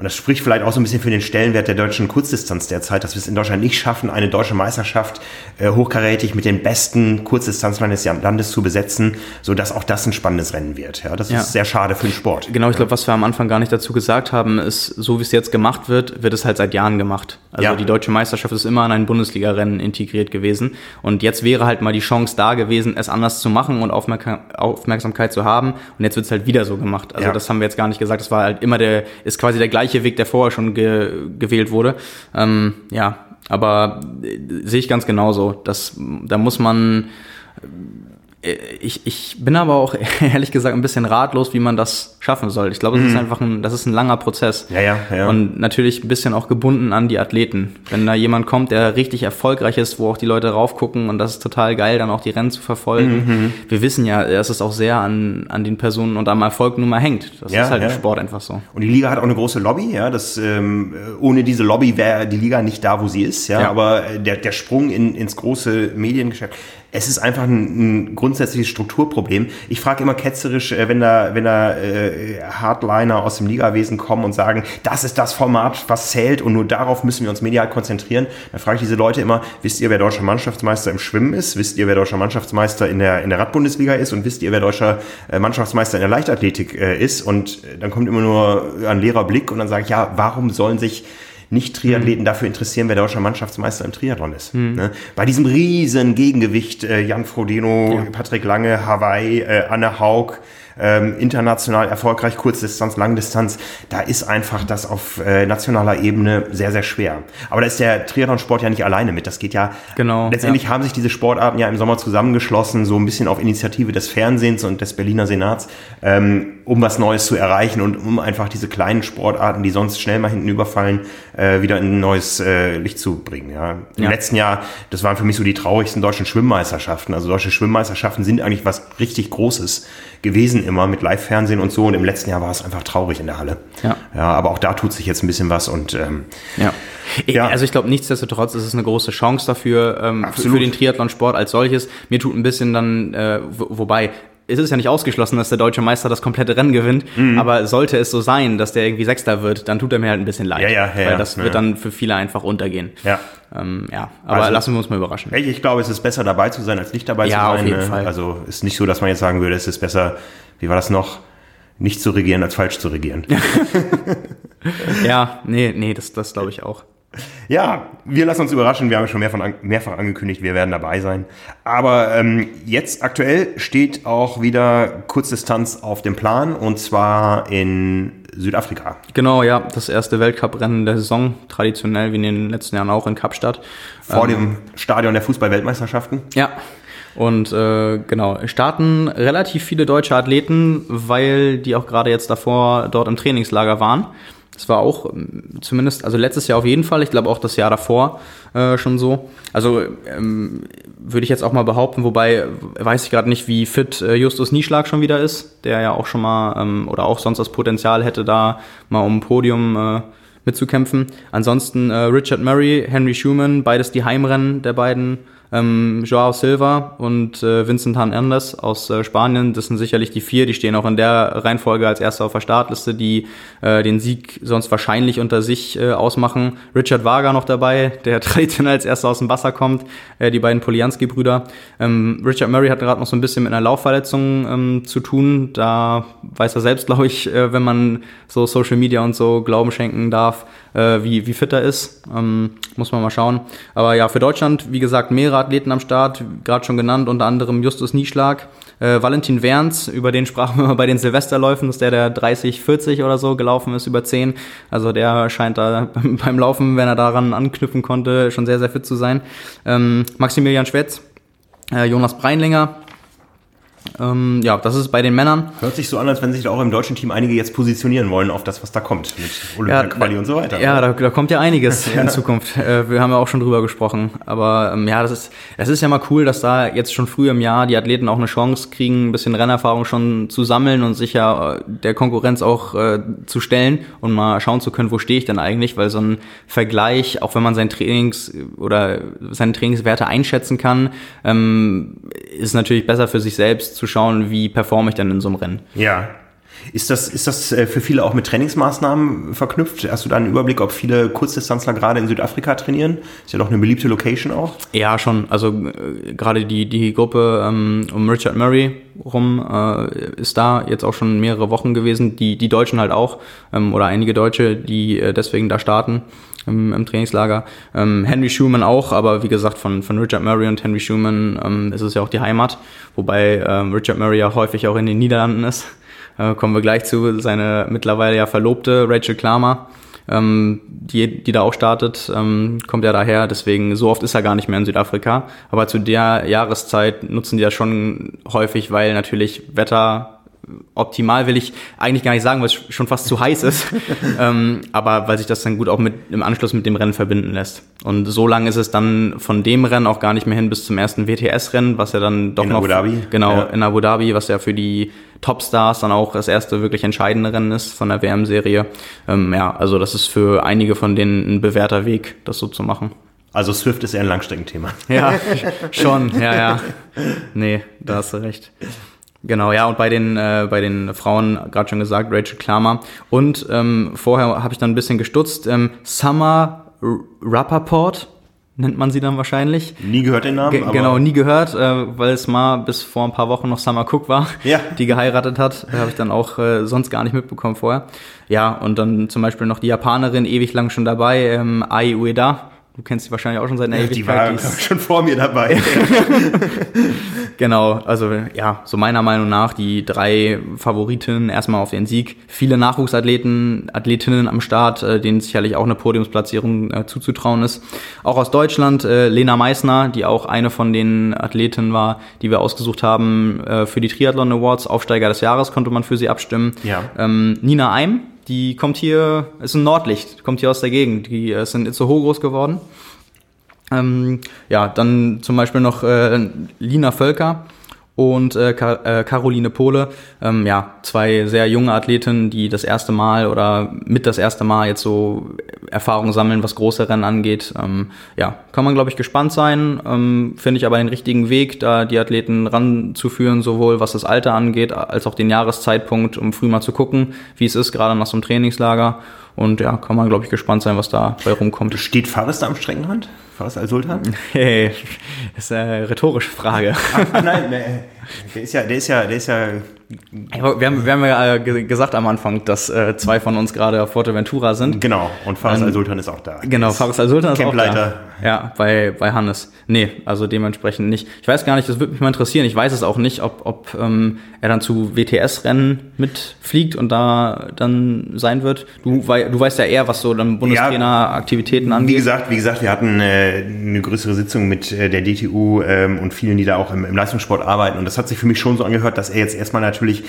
und das spricht vielleicht auch so ein bisschen für den Stellenwert der deutschen Kurzdistanz derzeit, dass wir es in Deutschland nicht schaffen, eine deutsche Meisterschaft äh, hochkarätig mit den besten Kurzdistanzlern des Landes zu besetzen, so dass auch das ein spannendes Rennen wird. Ja, das ja. ist sehr schade für den Sport. Genau, ich glaube, was wir am Anfang gar nicht dazu gesagt haben, ist, so wie es jetzt gemacht wird, wird es halt seit Jahren gemacht. Also ja. die deutsche Meisterschaft ist immer in ein Bundesliga-Rennen integriert gewesen. Und jetzt wäre halt mal die Chance da gewesen, es anders zu machen und Aufmerksamkeit zu haben. Und jetzt wird es halt wieder so gemacht. Also ja. das haben wir jetzt gar nicht gesagt. Das war halt immer der, ist quasi der gleiche gleiche Weg, der vorher schon ge gewählt wurde. Ähm, ja, aber äh, sehe ich ganz genauso. Das, da muss man ich, ich bin aber auch ehrlich gesagt ein bisschen ratlos, wie man das schaffen soll. Ich glaube, es mhm. ist einfach ein, das ist ein langer Prozess. Ja, ja, ja. Und natürlich ein bisschen auch gebunden an die Athleten. Wenn da jemand kommt, der richtig erfolgreich ist, wo auch die Leute raufgucken und das ist total geil, dann auch die Rennen zu verfolgen. Mhm. Wir wissen ja, dass es auch sehr an, an den Personen und am Erfolg nun mal hängt. Das ja, ist halt ja. im Sport einfach so. Und die Liga hat auch eine große Lobby, ja. Das, ähm, ohne diese Lobby wäre die Liga nicht da, wo sie ist, ja. ja. Aber der, der Sprung in, ins große Mediengeschäft, es ist einfach ein, ein grundsätzliches Strukturproblem. Ich frage immer ketzerisch, äh, wenn da, wenn da äh, Hardliner aus dem Ligawesen kommen und sagen, das ist das Format, was zählt und nur darauf müssen wir uns medial konzentrieren. Dann frage ich diese Leute immer, wisst ihr, wer deutscher Mannschaftsmeister im Schwimmen ist? Wisst ihr, wer deutscher Mannschaftsmeister in der, in der Radbundesliga ist? Und wisst ihr, wer deutscher äh, Mannschaftsmeister in der Leichtathletik äh, ist? Und dann kommt immer nur ein leerer Blick und dann sage ich, ja, warum sollen sich nicht-Triathleten mhm. dafür interessieren, wer deutscher Mannschaftsmeister im Triathlon ist. Mhm. Ne? Bei diesem riesen Gegengewicht äh, Jan Frodeno, ja. Patrick Lange, Hawaii, äh, Anne Haug, ähm, international erfolgreich, Kurzdistanz, Langdistanz, da ist einfach das auf äh, nationaler Ebene sehr, sehr schwer. Aber da ist der Triathlon-Sport ja nicht alleine mit. Das geht ja, genau, letztendlich ja. haben sich diese Sportarten ja im Sommer zusammengeschlossen, so ein bisschen auf Initiative des Fernsehens und des Berliner Senats, ähm, um was Neues zu erreichen und um einfach diese kleinen Sportarten, die sonst schnell mal hinten überfallen, äh, wieder in ein neues äh, Licht zu bringen. Ja. Im ja. letzten Jahr, das waren für mich so die traurigsten deutschen Schwimmmeisterschaften. Also deutsche Schwimmmeisterschaften sind eigentlich was richtig Großes gewesen immer mit Live-Fernsehen und so. Und im letzten Jahr war es einfach traurig in der Halle. Ja. Ja, aber auch da tut sich jetzt ein bisschen was und ähm, ja. Ja. Also ich glaube, nichtsdestotrotz ist es eine große Chance dafür, ähm, für, für, den Triathlonsport als solches. Mir tut ein bisschen dann, äh, wobei, es ist ja nicht ausgeschlossen, dass der deutsche Meister das komplette Rennen gewinnt, mhm. aber sollte es so sein, dass der irgendwie Sechster wird, dann tut er mir halt ein bisschen leid. Ja, ja, ja, weil das ja. wird dann für viele einfach untergehen. Ja. Ähm, ja, aber also, lassen wir uns mal überraschen. Ich glaube, es ist besser dabei zu sein, als nicht dabei zu sein. Auf jeden ne? Fall. Also ist nicht so, dass man jetzt sagen würde, es ist besser, wie war das noch? Nicht zu regieren, als falsch zu regieren. ja, nee, nee, das, das glaube ich auch. Ja, wir lassen uns überraschen. Wir haben schon mehrfach, mehrfach angekündigt, wir werden dabei sein. Aber ähm, jetzt aktuell steht auch wieder Kurzdistanz auf dem Plan und zwar in Südafrika. Genau, ja, das erste Weltcuprennen der Saison, traditionell wie in den letzten Jahren auch in Kapstadt. Vor ähm, dem Stadion der Fußball-Weltmeisterschaften. Ja, und äh, genau, starten relativ viele deutsche Athleten, weil die auch gerade jetzt davor dort im Trainingslager waren. Das war auch ähm, zumindest, also letztes Jahr auf jeden Fall, ich glaube auch das Jahr davor äh, schon so. Also ähm, würde ich jetzt auch mal behaupten, wobei weiß ich gerade nicht, wie fit äh, Justus Nieschlag schon wieder ist, der ja auch schon mal ähm, oder auch sonst das Potenzial hätte, da mal um ein Podium äh, mitzukämpfen. Ansonsten äh, Richard Murray, Henry Schumann, beides die Heimrennen der beiden ähm, Joao Silva und äh, Vincent Hernandez aus äh, Spanien, das sind sicherlich die vier, die stehen auch in der Reihenfolge als erster auf der Startliste, die äh, den Sieg sonst wahrscheinlich unter sich äh, ausmachen. Richard Wager noch dabei, der traditionell als erster aus dem Wasser kommt, äh, die beiden Polianski-Brüder. Ähm, Richard Murray hat gerade noch so ein bisschen mit einer Laufverletzung ähm, zu tun. Da weiß er selbst, glaube ich, äh, wenn man so Social Media und so Glauben schenken darf, äh, wie, wie fit er ist. Ähm, muss man mal schauen. Aber ja, für Deutschland, wie gesagt, mehrere Athleten am Start, gerade schon genannt, unter anderem Justus Nieschlag, äh, Valentin Werns, über den sprachen wir bei den Silvesterläufen, dass der der 30, 40 oder so gelaufen ist, über 10. Also der scheint da beim Laufen, wenn er daran anknüpfen konnte, schon sehr, sehr fit zu sein. Ähm, Maximilian Schwetz, äh, Jonas Breinlinger, Ähm, ja, das ist bei den Männern. Hört sich so an, als wenn sich da auch im deutschen Team einige jetzt positionieren wollen auf das, was da kommt, mit Olympia-Quali ja, und so weiter. Ja, da, da kommt ja einiges in Zukunft. Äh, wir haben ja auch schon drüber gesprochen. Aber ähm, ja, das ist, das ist ja mal cool, dass da jetzt schon früh im Jahr die Athleten auch eine Chance kriegen, ein bisschen Rennerfahrung schon zu sammeln und sich ja äh, der Konkurrenz auch äh, zu stellen und mal schauen zu können, wo stehe ich denn eigentlich, weil so ein Vergleich, auch wenn man sein Trainings oder seine Trainingswerte einschätzen kann, ähm, ist natürlich besser für sich selbst zu schauen, wie performe ich denn in so einem Rennen. Ja. Ist das, ist das äh, für viele auch mit Trainingsmaßnahmen verknüpft? Hast du da einen Überblick, ob viele Kurzdistanzler gerade in Südafrika trainieren? Ist ja doch eine beliebte Location auch. Ja, schon. Also äh, gerade die, die Gruppe ähm, um Richard Murray rum äh, ist da jetzt auch schon mehrere Wochen gewesen. Die, die Deutschen halt auch ähm, oder einige Deutsche, die äh, deswegen da starten im, im Trainingslager. Ähm, Henry Schumann auch, aber wie gesagt, von, von Richard Murray und Henry Schumann ähm, ist es ja auch die Heimat, wobei ähm, Richard Murray ja häufig auch in den Niederlanden ist. Äh, kommen wir gleich zu. Seine mittlerweile ja Verlobte Rachel Klammer, ähm, die, die da auch startet, ähm, kommt ja daher. Deswegen, so oft ist er gar nicht mehr in Südafrika. Aber zu der Jahreszeit nutzen die das schon häufig, weil natürlich Wetter optimal will ich eigentlich gar nicht sagen, weil es schon fast zu heiß ist. ähm, aber weil sich das dann gut auch mit im Anschluss mit dem Rennen verbinden lässt. Und so lange ist es dann von dem Rennen auch gar nicht mehr hin bis zum ersten WTS-Rennen, was ja dann doch in noch. Abu Dhabi. Genau, Ja. in Abu Dhabi, was ja für die Topstars dann auch das erste wirklich entscheidende Rennen ist von der WM-Serie. Ähm, ja, also das ist für einige von denen ein bewährter Weg, das so zu machen. Also Swift ist eher ein Langstreckenthema. Ja, schon, ja, ja. Nee, da hast du recht. Genau, ja, und bei den, äh, bei den Frauen, gerade schon gesagt, Rachel Klammer. Und ähm, vorher habe ich dann ein bisschen gestutzt. Ähm, Summer Rappaport nennt man sie dann wahrscheinlich. Nie gehört den Namen, Ge aber genau, nie gehört, äh, weil es mal bis vor ein paar Wochen noch Summer Cook war, Ja. die geheiratet hat. Habe ich dann auch äh, sonst gar nicht mitbekommen vorher. Ja, und dann zum Beispiel noch die Japanerin, ewig lang schon dabei, ähm, Ai Ueda. Du kennst sie wahrscheinlich auch schon seit einer die Ewigkeit. war die ist- schon vor mir dabei. Genau, also ja, so meiner Meinung nach die drei Favoritinnen erstmal auf den Sieg. Viele Nachwuchsathleten, Athletinnen am Start, äh, denen sicherlich auch eine Podiumsplatzierung äh, zuzutrauen ist. Auch aus Deutschland, äh, Lena Meissner, die auch eine von den Athleten war, die wir ausgesucht haben äh, für die Triathlon Awards. Aufsteiger des Jahres konnte man für sie abstimmen. Ja. Ähm, Nina Eim, die kommt hier, ist ein Nordlicht, kommt hier aus der Gegend. Die ist in Itzehoe groß geworden. Ähm, ja, dann zum Beispiel noch äh, Lina Völker und äh, Ka äh, Caroline Pohle. Ähm, ja, zwei sehr junge Athletinnen, die das erste Mal oder mit das erste Mal jetzt so Erfahrung sammeln, was große Rennen angeht. Ähm, ja, kann man, glaube ich, gespannt sein. Ähm, Finde ich aber den richtigen Weg, da die Athleten ranzuführen, sowohl was das Alter angeht, als auch den Jahreszeitpunkt, um früh mal zu gucken, wie es ist, gerade nach so einem Trainingslager. Und ja, kann man, glaube ich, gespannt sein, was da bei rumkommt. Steht Fares da am Streckenrand? Fares Al-Sultan? Hey, das ist eine rhetorische Frage. ah, nein, nee, der ist ja, der ist ja, der ist ja, Wir haben, wir haben ja äh, ge- gesagt am Anfang, dass äh, zwei von uns gerade auf Forteventura sind. genau. Und Fares Ähm, Al-Sultan ist auch da. Genau, Faris Al-Sultan ist auch Campleiter. da. Ja, bei, bei Hannes. Nee, also dementsprechend nicht. Ich weiß gar nicht, das würde mich mal interessieren. Ich weiß es auch nicht, ob, ob ähm, er dann zu WTS-Rennen mitfliegt und da dann sein wird. Du, wei du weißt ja eher, was so dann Bundestrainer-Aktivitäten Wie angeht. gesagt, wie gesagt, wir hatten äh, eine größere Sitzung mit äh, der DTU ähm, und vielen, die da auch im, im Leistungssport arbeiten. Und das hat sich für mich schon so angehört, dass er jetzt erstmal natürlich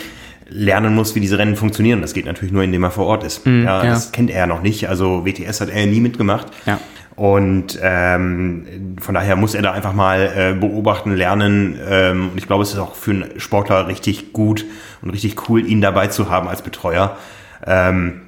lernen muss, wie diese Rennen funktionieren. Das geht natürlich nur, indem er vor Ort ist. ja, Mhm, ja. Das kennt er ja noch nicht. Also WTS hat er nie mitgemacht. Ja. Und ähm, von daher muss er da einfach mal äh, beobachten, lernen. Ähm, und ich glaube, es ist auch für einen Sportler richtig gut und richtig cool, ihn dabei zu haben als Betreuer. Ähm,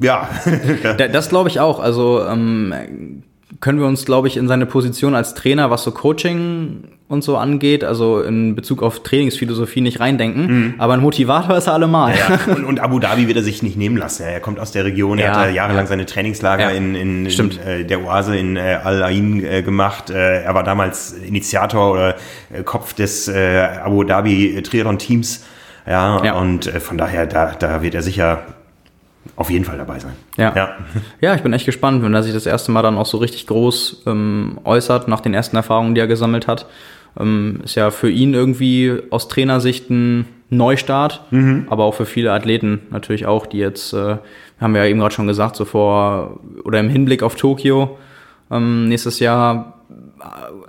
ja, Da- Das glaube ich auch. Also ähm, können wir uns, glaube ich, in seine Position als Trainer, was so Coaching und so angeht, also in Bezug auf Trainingsphilosophie nicht reindenken. Aber ein Motivator ist er allemal. Mhm. Ja, und, und Abu Dhabi wird er sich nicht nehmen lassen. Er kommt aus der Region, er Ja, hat da jahrelang ja. seine Trainingslager in, in, in äh, der Oase in äh, Al Ain äh, gemacht. Äh, er war damals Initiator oder äh, Kopf des äh, Abu Dhabi Triathlon Teams. Ja, und von daher, da, da wird er sicher auf jeden Fall dabei sein. Ja. ja. Ja, ich bin echt gespannt, wenn er sich das erste Mal dann auch so richtig groß ähm, äußert, nach den ersten Erfahrungen, die er gesammelt hat. Ähm, ist ja für ihn irgendwie aus Trainersicht ein Neustart, aber auch für viele Athleten natürlich auch, die jetzt, äh, haben wir ja eben gerade schon gesagt, so vor oder im Hinblick auf Tokio ähm, nächstes Jahr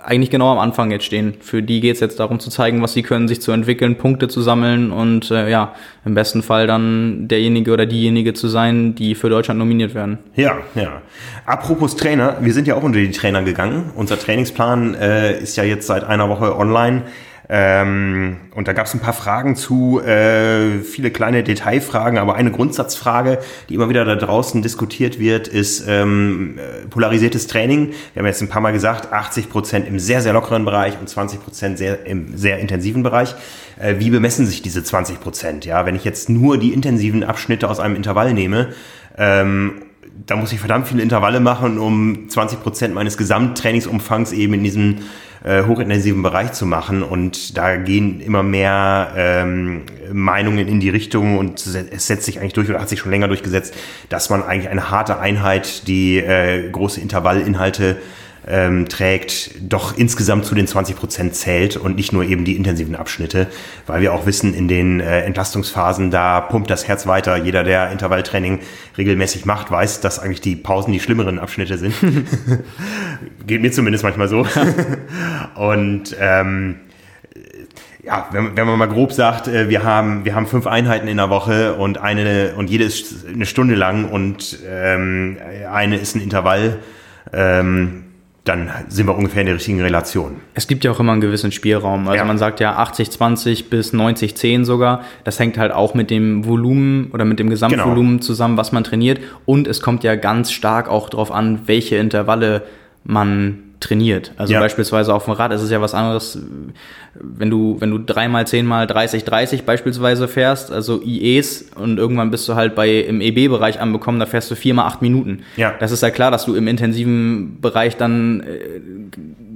eigentlich genau am Anfang jetzt stehen. Für die geht es jetzt darum zu zeigen, was sie können, sich zu entwickeln, Punkte zu sammeln und äh, ja, im besten Fall dann derjenige oder diejenige zu sein, die für Deutschland nominiert werden. Ja, ja. Apropos Trainer, wir sind ja auch unter die Trainer gegangen. Unser Trainingsplan äh, ist ja jetzt seit einer Woche online. Ähm, und da gab es ein paar Fragen zu, äh, viele kleine Detailfragen, aber eine Grundsatzfrage, die immer wieder da draußen diskutiert wird, ist ähm, äh, polarisiertes Training. Wir haben jetzt ein paar Mal gesagt, 80 Prozent im sehr, sehr lockeren Bereich und 20 Prozent sehr, im sehr intensiven Bereich. Äh, wie bemessen sich diese 20 Prozent? Ja, wenn ich jetzt nur die intensiven Abschnitte aus einem Intervall nehme, ähm, da muss ich verdammt viele Intervalle machen, um 20 Prozent meines Gesamttrainingsumfangs eben in diesem äh, hochintensiven Bereich zu machen. Und da gehen immer mehr ähm, Meinungen in die Richtung und es setzt sich eigentlich durch oder hat sich schon länger durchgesetzt, dass man eigentlich eine harte Einheit, die äh, große Intervallinhalte ähm, trägt, doch insgesamt zu den 20 Prozent zählt und nicht nur eben die intensiven Abschnitte, weil wir auch wissen, in den äh, Entlastungsphasen, da pumpt das Herz weiter. Jeder, der Intervalltraining regelmäßig macht, weiß, dass eigentlich die Pausen die schlimmeren Abschnitte sind. Geht mir zumindest manchmal so. und ähm, ja, wenn, wenn man mal grob sagt, äh, wir haben, wir haben fünf Einheiten in der Woche und eine und jede ist eine Stunde lang und ähm, eine ist ein Intervall. Ähm, dann sind wir ungefähr in der richtigen Relation. Es gibt ja auch immer einen gewissen Spielraum. Also ja. man sagt ja 80-20 bis 90-10 sogar. Das hängt halt auch mit dem Volumen oder mit dem Gesamtvolumen genau. zusammen, was man trainiert. Und es kommt ja ganz stark auch darauf an, welche Intervalle man trainiert. Also ja. beispielsweise auf dem Rad ist es ja was anderes, wenn du, wenn du dreimal, zehnmal, 30, 30 beispielsweise fährst, also IEs und irgendwann bist du halt bei im EB-Bereich anbekommen, da fährst du viermal acht Minuten. Ja. Das ist ja klar, dass du im intensiven Bereich dann äh,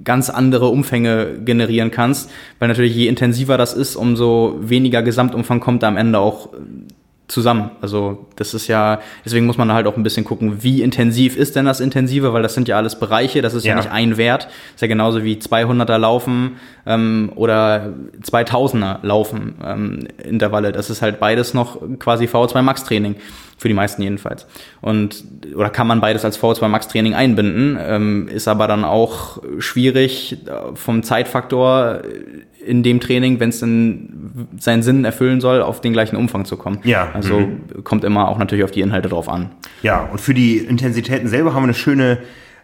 ganz andere Umfänge generieren kannst, weil natürlich je intensiver das ist, umso weniger Gesamtumfang kommt da am Ende auch zusammen. Also das ist ja, deswegen muss man halt auch ein bisschen gucken, wie intensiv ist denn das Intensive, weil das sind ja alles Bereiche, das ist ja, ja nicht ein Wert. ist ja genauso wie 200er Laufen ähm, oder 2000er Laufen ähm, Intervalle. Das ist halt beides noch quasi VO2 Max Training für die meisten jedenfalls. Und oder kann man beides als VO2 Max Training einbinden, ähm, ist aber dann auch schwierig äh, vom Zeitfaktor in dem Training, wenn es dann seinen Sinn erfüllen soll, auf den gleichen Umfang zu kommen. Ja. Also mhm. kommt immer auch natürlich auf die Inhalte drauf an. Ja, und für die Intensitäten selber haben wir eine schöne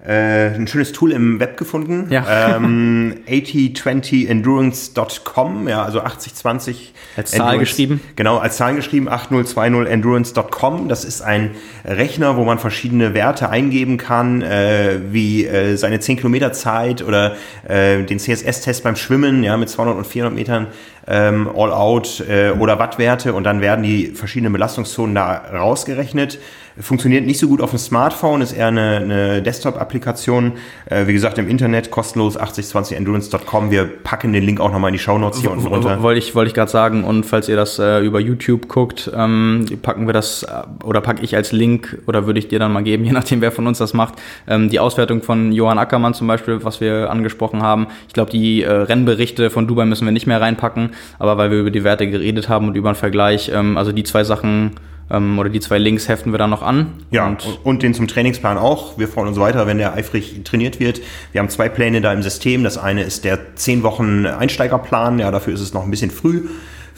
äh, ein schönes Tool im Web gefunden. Ja. Ähm, 8020endurance.com, ja, also 8020. Als Zahl geschrieben? Genau, als Zahl geschrieben, 8020endurance.com. Das ist ein Rechner, wo man verschiedene Werte eingeben kann, äh, wie äh, seine 10 Kilometer Zeit oder äh, den CSS-Test beim Schwimmen, ja, mit 200 und 400 Metern ähm, All-Out äh, oder Wattwerte und dann werden die verschiedenen Belastungszonen da rausgerechnet. Funktioniert nicht so gut auf dem Smartphone, ist eher eine, eine Desktop-Applikation. Äh, wie gesagt, im Internet kostenlos 8020endurance.com. Wir packen den Link auch nochmal in die Shownotes hier unten runter. Wollte ich, wollte ich gerade sagen. Und falls ihr das äh, über YouTube guckt, ähm, packen wir das äh, oder packe ich als Link oder würde ich dir dann mal geben, je nachdem, wer von uns das macht. Ähm, die Auswertung von Johann Ackermann zum Beispiel, was wir angesprochen haben. Ich glaube, die äh, Rennberichte von Dubai müssen wir nicht mehr reinpacken, aber weil wir über die Werte geredet haben und über einen Vergleich, ähm, also die zwei Sachen ähm, oder die zwei Links heften wir dann noch an. Ja, und, und, den zum Trainingsplan auch. Wir freuen uns weiter, wenn der eifrig trainiert wird. Wir haben zwei Pläne da im System. Das eine ist der 10 Wochen Einsteigerplan. Ja, dafür ist es noch ein bisschen früh.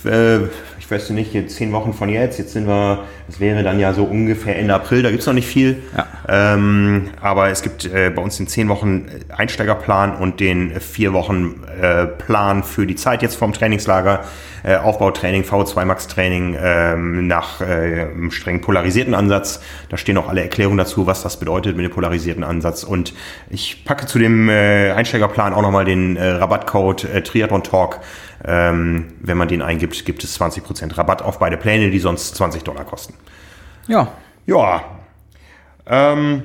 Äh, ich weiß nicht, jetzt zehn Wochen von jetzt, jetzt sind wir, das wäre dann ja so ungefähr Ende April, da gibt es noch nicht viel. Ja. Ähm, aber es gibt äh, bei uns den zehn Wochen Einsteigerplan und den vier Wochen äh, Plan für die Zeit jetzt vom Trainingslager. Äh, Aufbautraining, V2 Max Training ähm, nach äh, einem streng polarisierten Ansatz. Da stehen auch alle Erklärungen dazu, was das bedeutet mit dem polarisierten Ansatz. Und ich packe zu dem äh, Einsteigerplan auch nochmal den äh, Rabattcode äh, Triathlon Talk. Ähm, wenn man den eingibt, gibt es 20% Rabatt auf beide Pläne, die sonst 20 Dollar kosten. Ja. Ja. Ähm,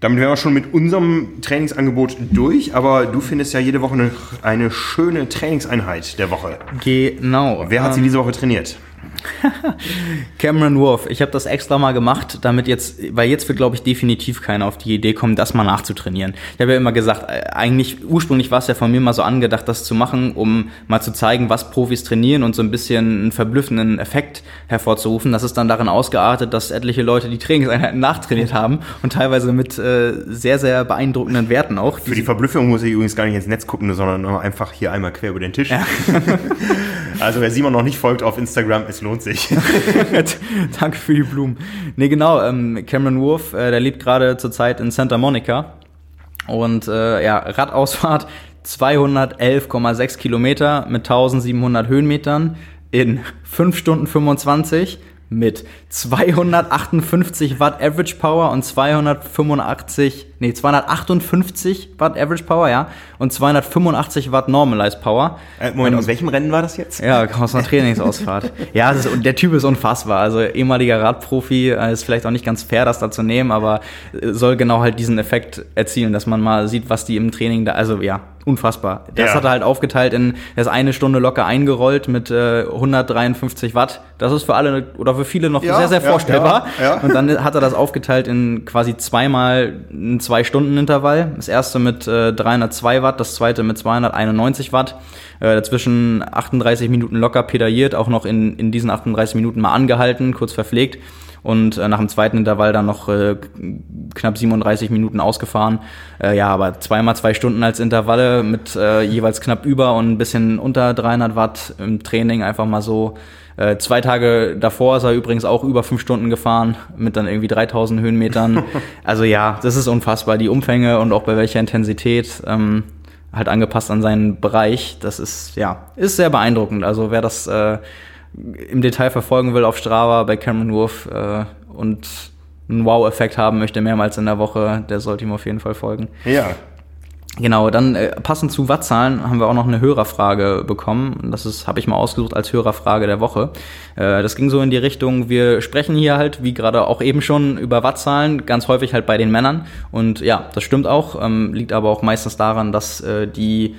damit wären wir schon mit unserem Trainingsangebot durch, aber du findest ja jede Woche eine, eine schöne Trainingseinheit der Woche. Genau. Wer hat sie ähm, diese Woche trainiert? Cameron Wolf, ich habe das extra mal gemacht, damit jetzt, weil jetzt wird, glaube ich, definitiv keiner auf die Idee kommen, das mal nachzutrainieren. Ich habe ja immer gesagt, äh, eigentlich, ursprünglich war es ja von mir mal so angedacht, das zu machen, um mal zu zeigen, was Profis trainieren und so ein bisschen einen verblüffenden Effekt hervorzurufen. Das ist dann darin ausgeartet, dass etliche Leute die Trainingseinheiten nachtrainiert haben und teilweise mit äh, sehr, sehr beeindruckenden Werten auch. Für die Verblüffung muss ich übrigens gar nicht ins Netz gucken, sondern einfach hier einmal quer über den Tisch. Ja. also wer Simon noch nicht folgt auf Instagram, es lohnt sich. Danke für die Blumen. Nee, genau, ähm, Cameron Wolf, äh, der lebt gerade zurzeit in Santa Monica. Und äh, ja, Radausfahrt 211,6 Kilometer mit 1700 Höhenmetern in 5 Stunden 25 mit 258 Watt Average Power und 285, nee, 258 Watt Average Power, ja, und 285 Watt Normalized Power. Äh, Moment, und, aus welchem Rennen war das jetzt? Ja, aus einer Trainingsausfahrt. ja, ist, der Typ ist unfassbar. Also ehemaliger Radprofi, äh, ist vielleicht auch nicht ganz fair, das da zu nehmen, aber äh, soll genau halt diesen Effekt erzielen, dass man mal sieht, was die im Training da, also ja, unfassbar. Das ja. hat er halt aufgeteilt in, er ist eine Stunde locker eingerollt mit äh, 153 Watt. Das ist für alle oder für viele noch ja, sehr, sehr vorstellbar. Ja, Und dann hat er das aufgeteilt in quasi zweimal ein Zwei-Stunden-Intervall. Das erste mit äh, 302 Watt, das zweite mit 291 Watt. Äh, dazwischen 38 Minuten locker pedaliert, auch noch in, in diesen 38 Minuten mal angehalten, kurz verpflegt und äh, nach dem zweiten Intervall dann noch äh, knapp 37 Minuten ausgefahren. Äh, ja, aber zweimal zwei Stunden als Intervalle mit äh, jeweils knapp über und ein bisschen unter 300 Watt im Training einfach mal so. Äh, zwei Tage davor ist er übrigens auch über fünf Stunden gefahren mit dann irgendwie 3000 Höhenmetern. also ja, das ist unfassbar, die Umfänge und auch bei welcher Intensität. Ähm, halt angepasst an seinen Bereich. Das ist, ja, ist sehr beeindruckend. Also wer das äh, im Detail verfolgen will auf Strava bei Cameron Wolf äh, und einen Wow-Effekt haben möchte mehrmals in der Woche, der sollte ihm auf jeden Fall folgen. Ja. Genau, dann äh, passend zu Wattzahlen haben wir auch noch eine Hörerfrage bekommen. Das habe ich mal ausgesucht als Hörerfrage der Woche. Äh, das ging so in die Richtung, wir sprechen hier halt, wie gerade auch eben schon, über Wattzahlen, ganz häufig halt bei den Männern. Und ja, das stimmt auch, ähm, liegt aber auch meistens daran, dass äh, die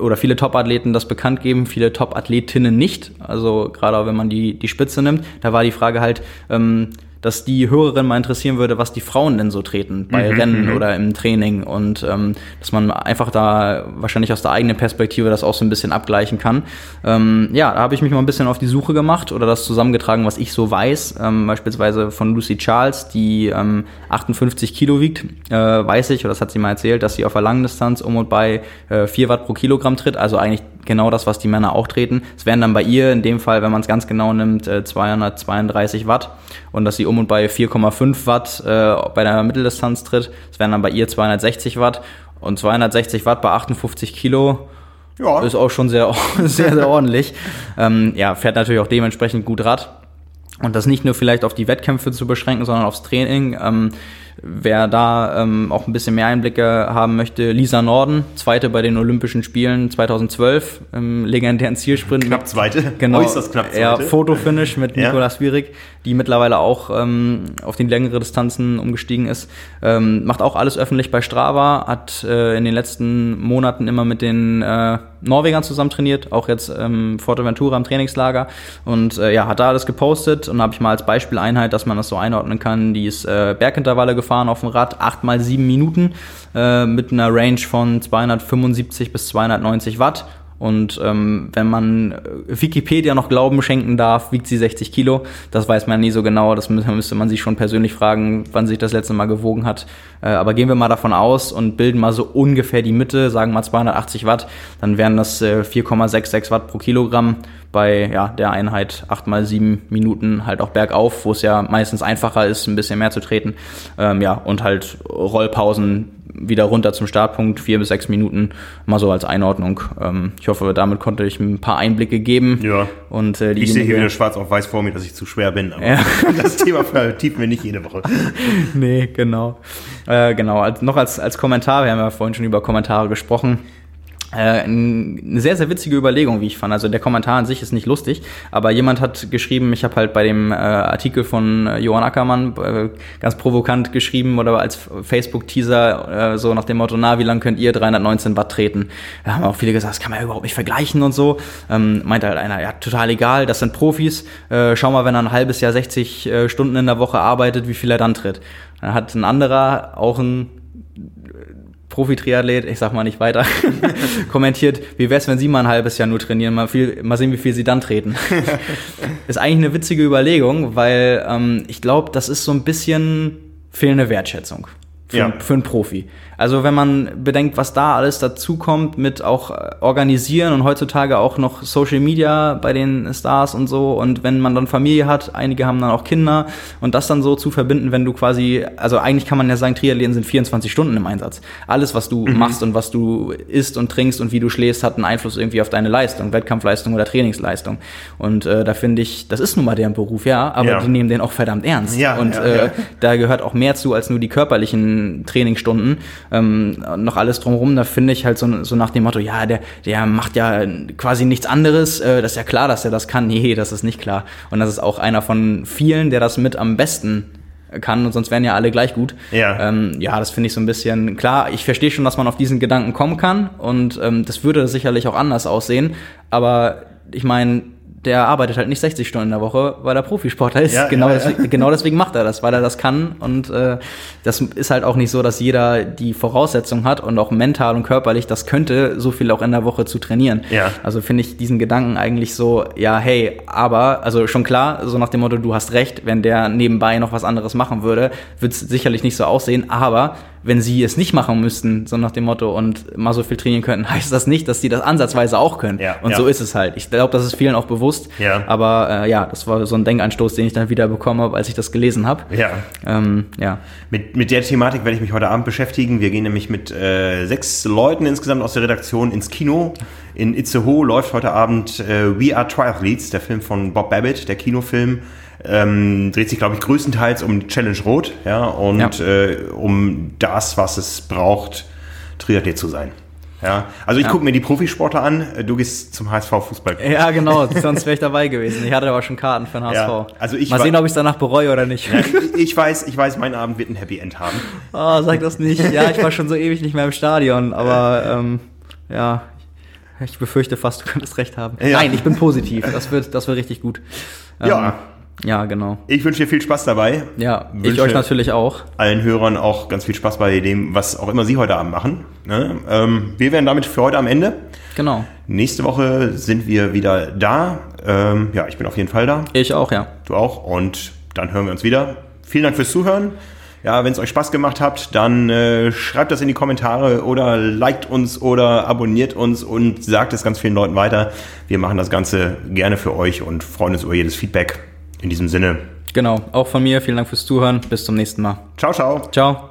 oder viele Top-Athleten das bekannt geben, viele Top-Athletinnen nicht. Also gerade wenn man die, die Spitze nimmt, da war die Frage halt, ähm, dass die Hörerin mal interessieren würde, was die Frauen denn so treten bei mhm, Rennen mhm. oder im Training und ähm, dass man einfach da wahrscheinlich aus der eigenen Perspektive das auch so ein bisschen abgleichen kann. Ähm, ja, da habe ich mich mal ein bisschen auf die Suche gemacht oder das zusammengetragen, was ich so weiß. Ähm, beispielsweise von Lucy Charles, die ähm, 58 Kilo wiegt, äh, weiß ich, oder das hat sie mal erzählt, dass sie auf der langen Distanz um und bei äh, 4 Watt pro Kilogramm tritt, also eigentlich genau das, was die Männer auch treten. Es wären dann bei ihr in dem Fall, wenn man es ganz genau nimmt, 232 äh, Watt und dass sie um und bei 4,5 Watt äh, bei der Mitteldistanz tritt. Es wären dann bei ihr 260 Watt und 260 Watt bei 58 Kilo. Ja. Ist auch schon sehr, sehr, sehr ordentlich. Ähm, ja, fährt natürlich auch dementsprechend gut Rad. Und das nicht nur vielleicht auf die Wettkämpfe zu beschränken, sondern aufs Training. Ähm, Wer da ähm, auch ein bisschen mehr Einblicke haben möchte, Lisa Norden, zweite bei den Olympischen Spielen 2012 im legendären Zielsprint. Knapp zweite, genau, äußerst knapp zweite. Ja, Fotofinish mit ja. Nikolas Wierig, die mittlerweile auch ähm, auf die längere Distanzen umgestiegen ist. Ähm, macht auch alles öffentlich bei Strava, hat äh, in den letzten Monaten immer mit den äh, Norwegern zusammen trainiert, auch jetzt ähm, Forteventura im Trainingslager. Und äh, ja, hat da alles gepostet. Und habe ich mal als Beispieleinheit, dass man das so einordnen kann, die ist äh, Bergintervalle gefahren auf dem Rad, 8 mal 7 Minuten äh, mit einer Range von 275 bis 290 Watt. Und ähm, wenn man äh, Wikipedia noch Glauben schenken darf, wiegt sie 60 Kilo. Das weiß man nie so genau. Das müsste man sich schon persönlich fragen, wann sich das letzte Mal gewogen hat. Äh, aber gehen wir mal davon aus und bilden mal so ungefähr die Mitte, sagen mal 280 Watt, dann wären das äh, 4,66 Watt pro Kilogramm bei ja, der Einheit 8 mal 7 Minuten halt auch bergauf, wo es ja meistens einfacher ist, ein bisschen mehr zu treten. Ähm, ja, und halt Rollpausen wieder runter zum Startpunkt, vier bis sechs Minuten, mal so als Einordnung. Ähm, ich hoffe, damit konnte ich ein paar Einblicke geben. Ja. Und, äh, ich sehe hier wieder schwarz auf weiß vor mir, dass ich zu schwer bin, aber ja. das Thema vertiefen wir nicht jede Woche. nee, genau. Äh, genau, als, noch als, als Kommentar, wir haben ja vorhin schon über Kommentare gesprochen. Äh, eine sehr, sehr witzige Überlegung, wie ich fand. Also der Kommentar an sich ist nicht lustig, aber jemand hat geschrieben, ich habe halt bei dem äh, Artikel von äh, Johann Ackermann äh, ganz provokant geschrieben oder als Facebook-Teaser äh, so nach dem Motto, na, wie lange könnt ihr 319 Watt treten? Da haben auch viele gesagt, das kann man ja überhaupt nicht vergleichen und so. Ähm, meinte halt einer, ja, total egal, das sind Profis. Äh, schau mal, wenn er ein halbes Jahr 60 äh, Stunden in der Woche arbeitet, wie viel er dann tritt. Dann hat ein anderer, auch ein Profi-Triathlet, ich sag mal nicht weiter, kommentiert, wie wär's, wenn Sie mal ein halbes Jahr nur trainieren, mal, viel, mal sehen, wie viel Sie dann treten. ist eigentlich eine witzige Überlegung, weil ähm, ich glaube, das ist so ein bisschen fehlende Wertschätzung für, ja. für einen Profi. Also wenn man bedenkt, was da alles dazukommt mit auch äh, organisieren und heutzutage auch noch Social Media bei den Stars und so und wenn man dann Familie hat, einige haben dann auch Kinder und das dann so zu verbinden, wenn du quasi, also eigentlich kann man ja sagen, Triathleten sind 24 Stunden im Einsatz. Alles, was du mhm. machst und was du isst und trinkst und wie du schläfst, hat einen Einfluss irgendwie auf deine Leistung, Wettkampfleistung oder Trainingsleistung. Und äh, da finde ich, das ist nun mal deren Beruf, ja, aber ja. die nehmen den auch verdammt ernst. Ja, und ja, äh, da gehört auch mehr zu als nur die körperlichen Trainingsstunden ähm, noch alles drumherum, da finde ich halt so, so nach dem Motto, ja, der, der macht ja quasi nichts anderes, äh, das ist ja klar, dass er das kann. Nee, das ist nicht klar. Und das ist auch einer von vielen, der das mit am besten kann und sonst wären ja alle gleich gut. Ja, ähm, ja das finde ich so ein bisschen klar. Ich verstehe schon, dass man auf diesen Gedanken kommen kann und ähm, das würde sicherlich auch anders aussehen. Aber ich meine, der arbeitet halt nicht 60 Stunden in der Woche, weil er Profisportler ist. Ja, genau, ja, deswegen, ja. genau deswegen macht er das, weil er das kann. Und äh, das ist halt auch nicht so, dass jeder die Voraussetzung hat und auch mental und körperlich das könnte, so viel auch in der Woche zu trainieren. Ja. Also finde ich diesen Gedanken eigentlich so, ja, hey, aber, also schon klar, so nach dem Motto, du hast recht, wenn der nebenbei noch was anderes machen würde, wird es sicherlich nicht so aussehen, aber wenn sie es nicht machen müssten, so nach dem Motto, und mal so viel trainieren könnten, heißt das nicht, dass sie das ansatzweise auch können. Ja, und ja. so ist es halt. Ich glaube, das ist vielen auch bewusst. Ja. Aber äh, ja, das war so ein Denkanstoß, den ich dann wieder bekommen habe, als ich das gelesen habe. Ja. Ähm, ja. Mit, mit der Thematik werde ich mich heute Abend beschäftigen. Wir gehen nämlich mit äh, sechs Leuten insgesamt aus der Redaktion ins Kino. In Itzehoe läuft heute Abend äh, We Are Triathletes, der Film von Bob Babbitt, der Kinofilm ähm, dreht sich, glaube ich, größtenteils um Challenge Rot ja, und ja. Äh, um das, was es braucht, Triathlet zu sein. Ja, also ich ja. gucke mir die Profisportler an, du gehst zum HSV Fußball. Ja, genau, sonst wäre ich dabei gewesen. Ich hatte aber schon Karten für den HSV. Ja, also ich Mal sehen, ob ich es danach bereue oder nicht. Ja, ich weiß, ich weiß, mein Abend wird ein Happy End haben. Oh, sag das nicht. Ja, ich war schon so ewig nicht mehr im Stadion, aber ähm, ja, ich befürchte fast, du könntest recht haben. Nein, ich bin positiv. Das wird, das wird richtig gut. Ähm, ja, genau. Ich wünsche dir viel Spaß dabei. Ja, wünsche ich euch natürlich auch. Allen Hörern auch ganz viel Spaß bei dem, was auch immer Sie heute Abend machen. Ne? Ähm, wir wären damit für heute am Ende. Genau. Nächste Woche sind wir wieder da. Ähm, ja, ich bin auf jeden Fall da. Ich auch, ja. Du auch. Und dann hören wir uns wieder. Vielen Dank fürs Zuhören. Ja, wenn es euch Spaß gemacht hat, dann äh, schreibt das in die Kommentare oder liked uns oder abonniert uns und sagt es ganz vielen Leuten weiter. Wir machen das Ganze gerne für euch und freuen uns über jedes Feedback. In diesem Sinne. Genau, auch von mir vielen Dank fürs Zuhören. Bis zum nächsten Mal. Ciao, ciao. Ciao.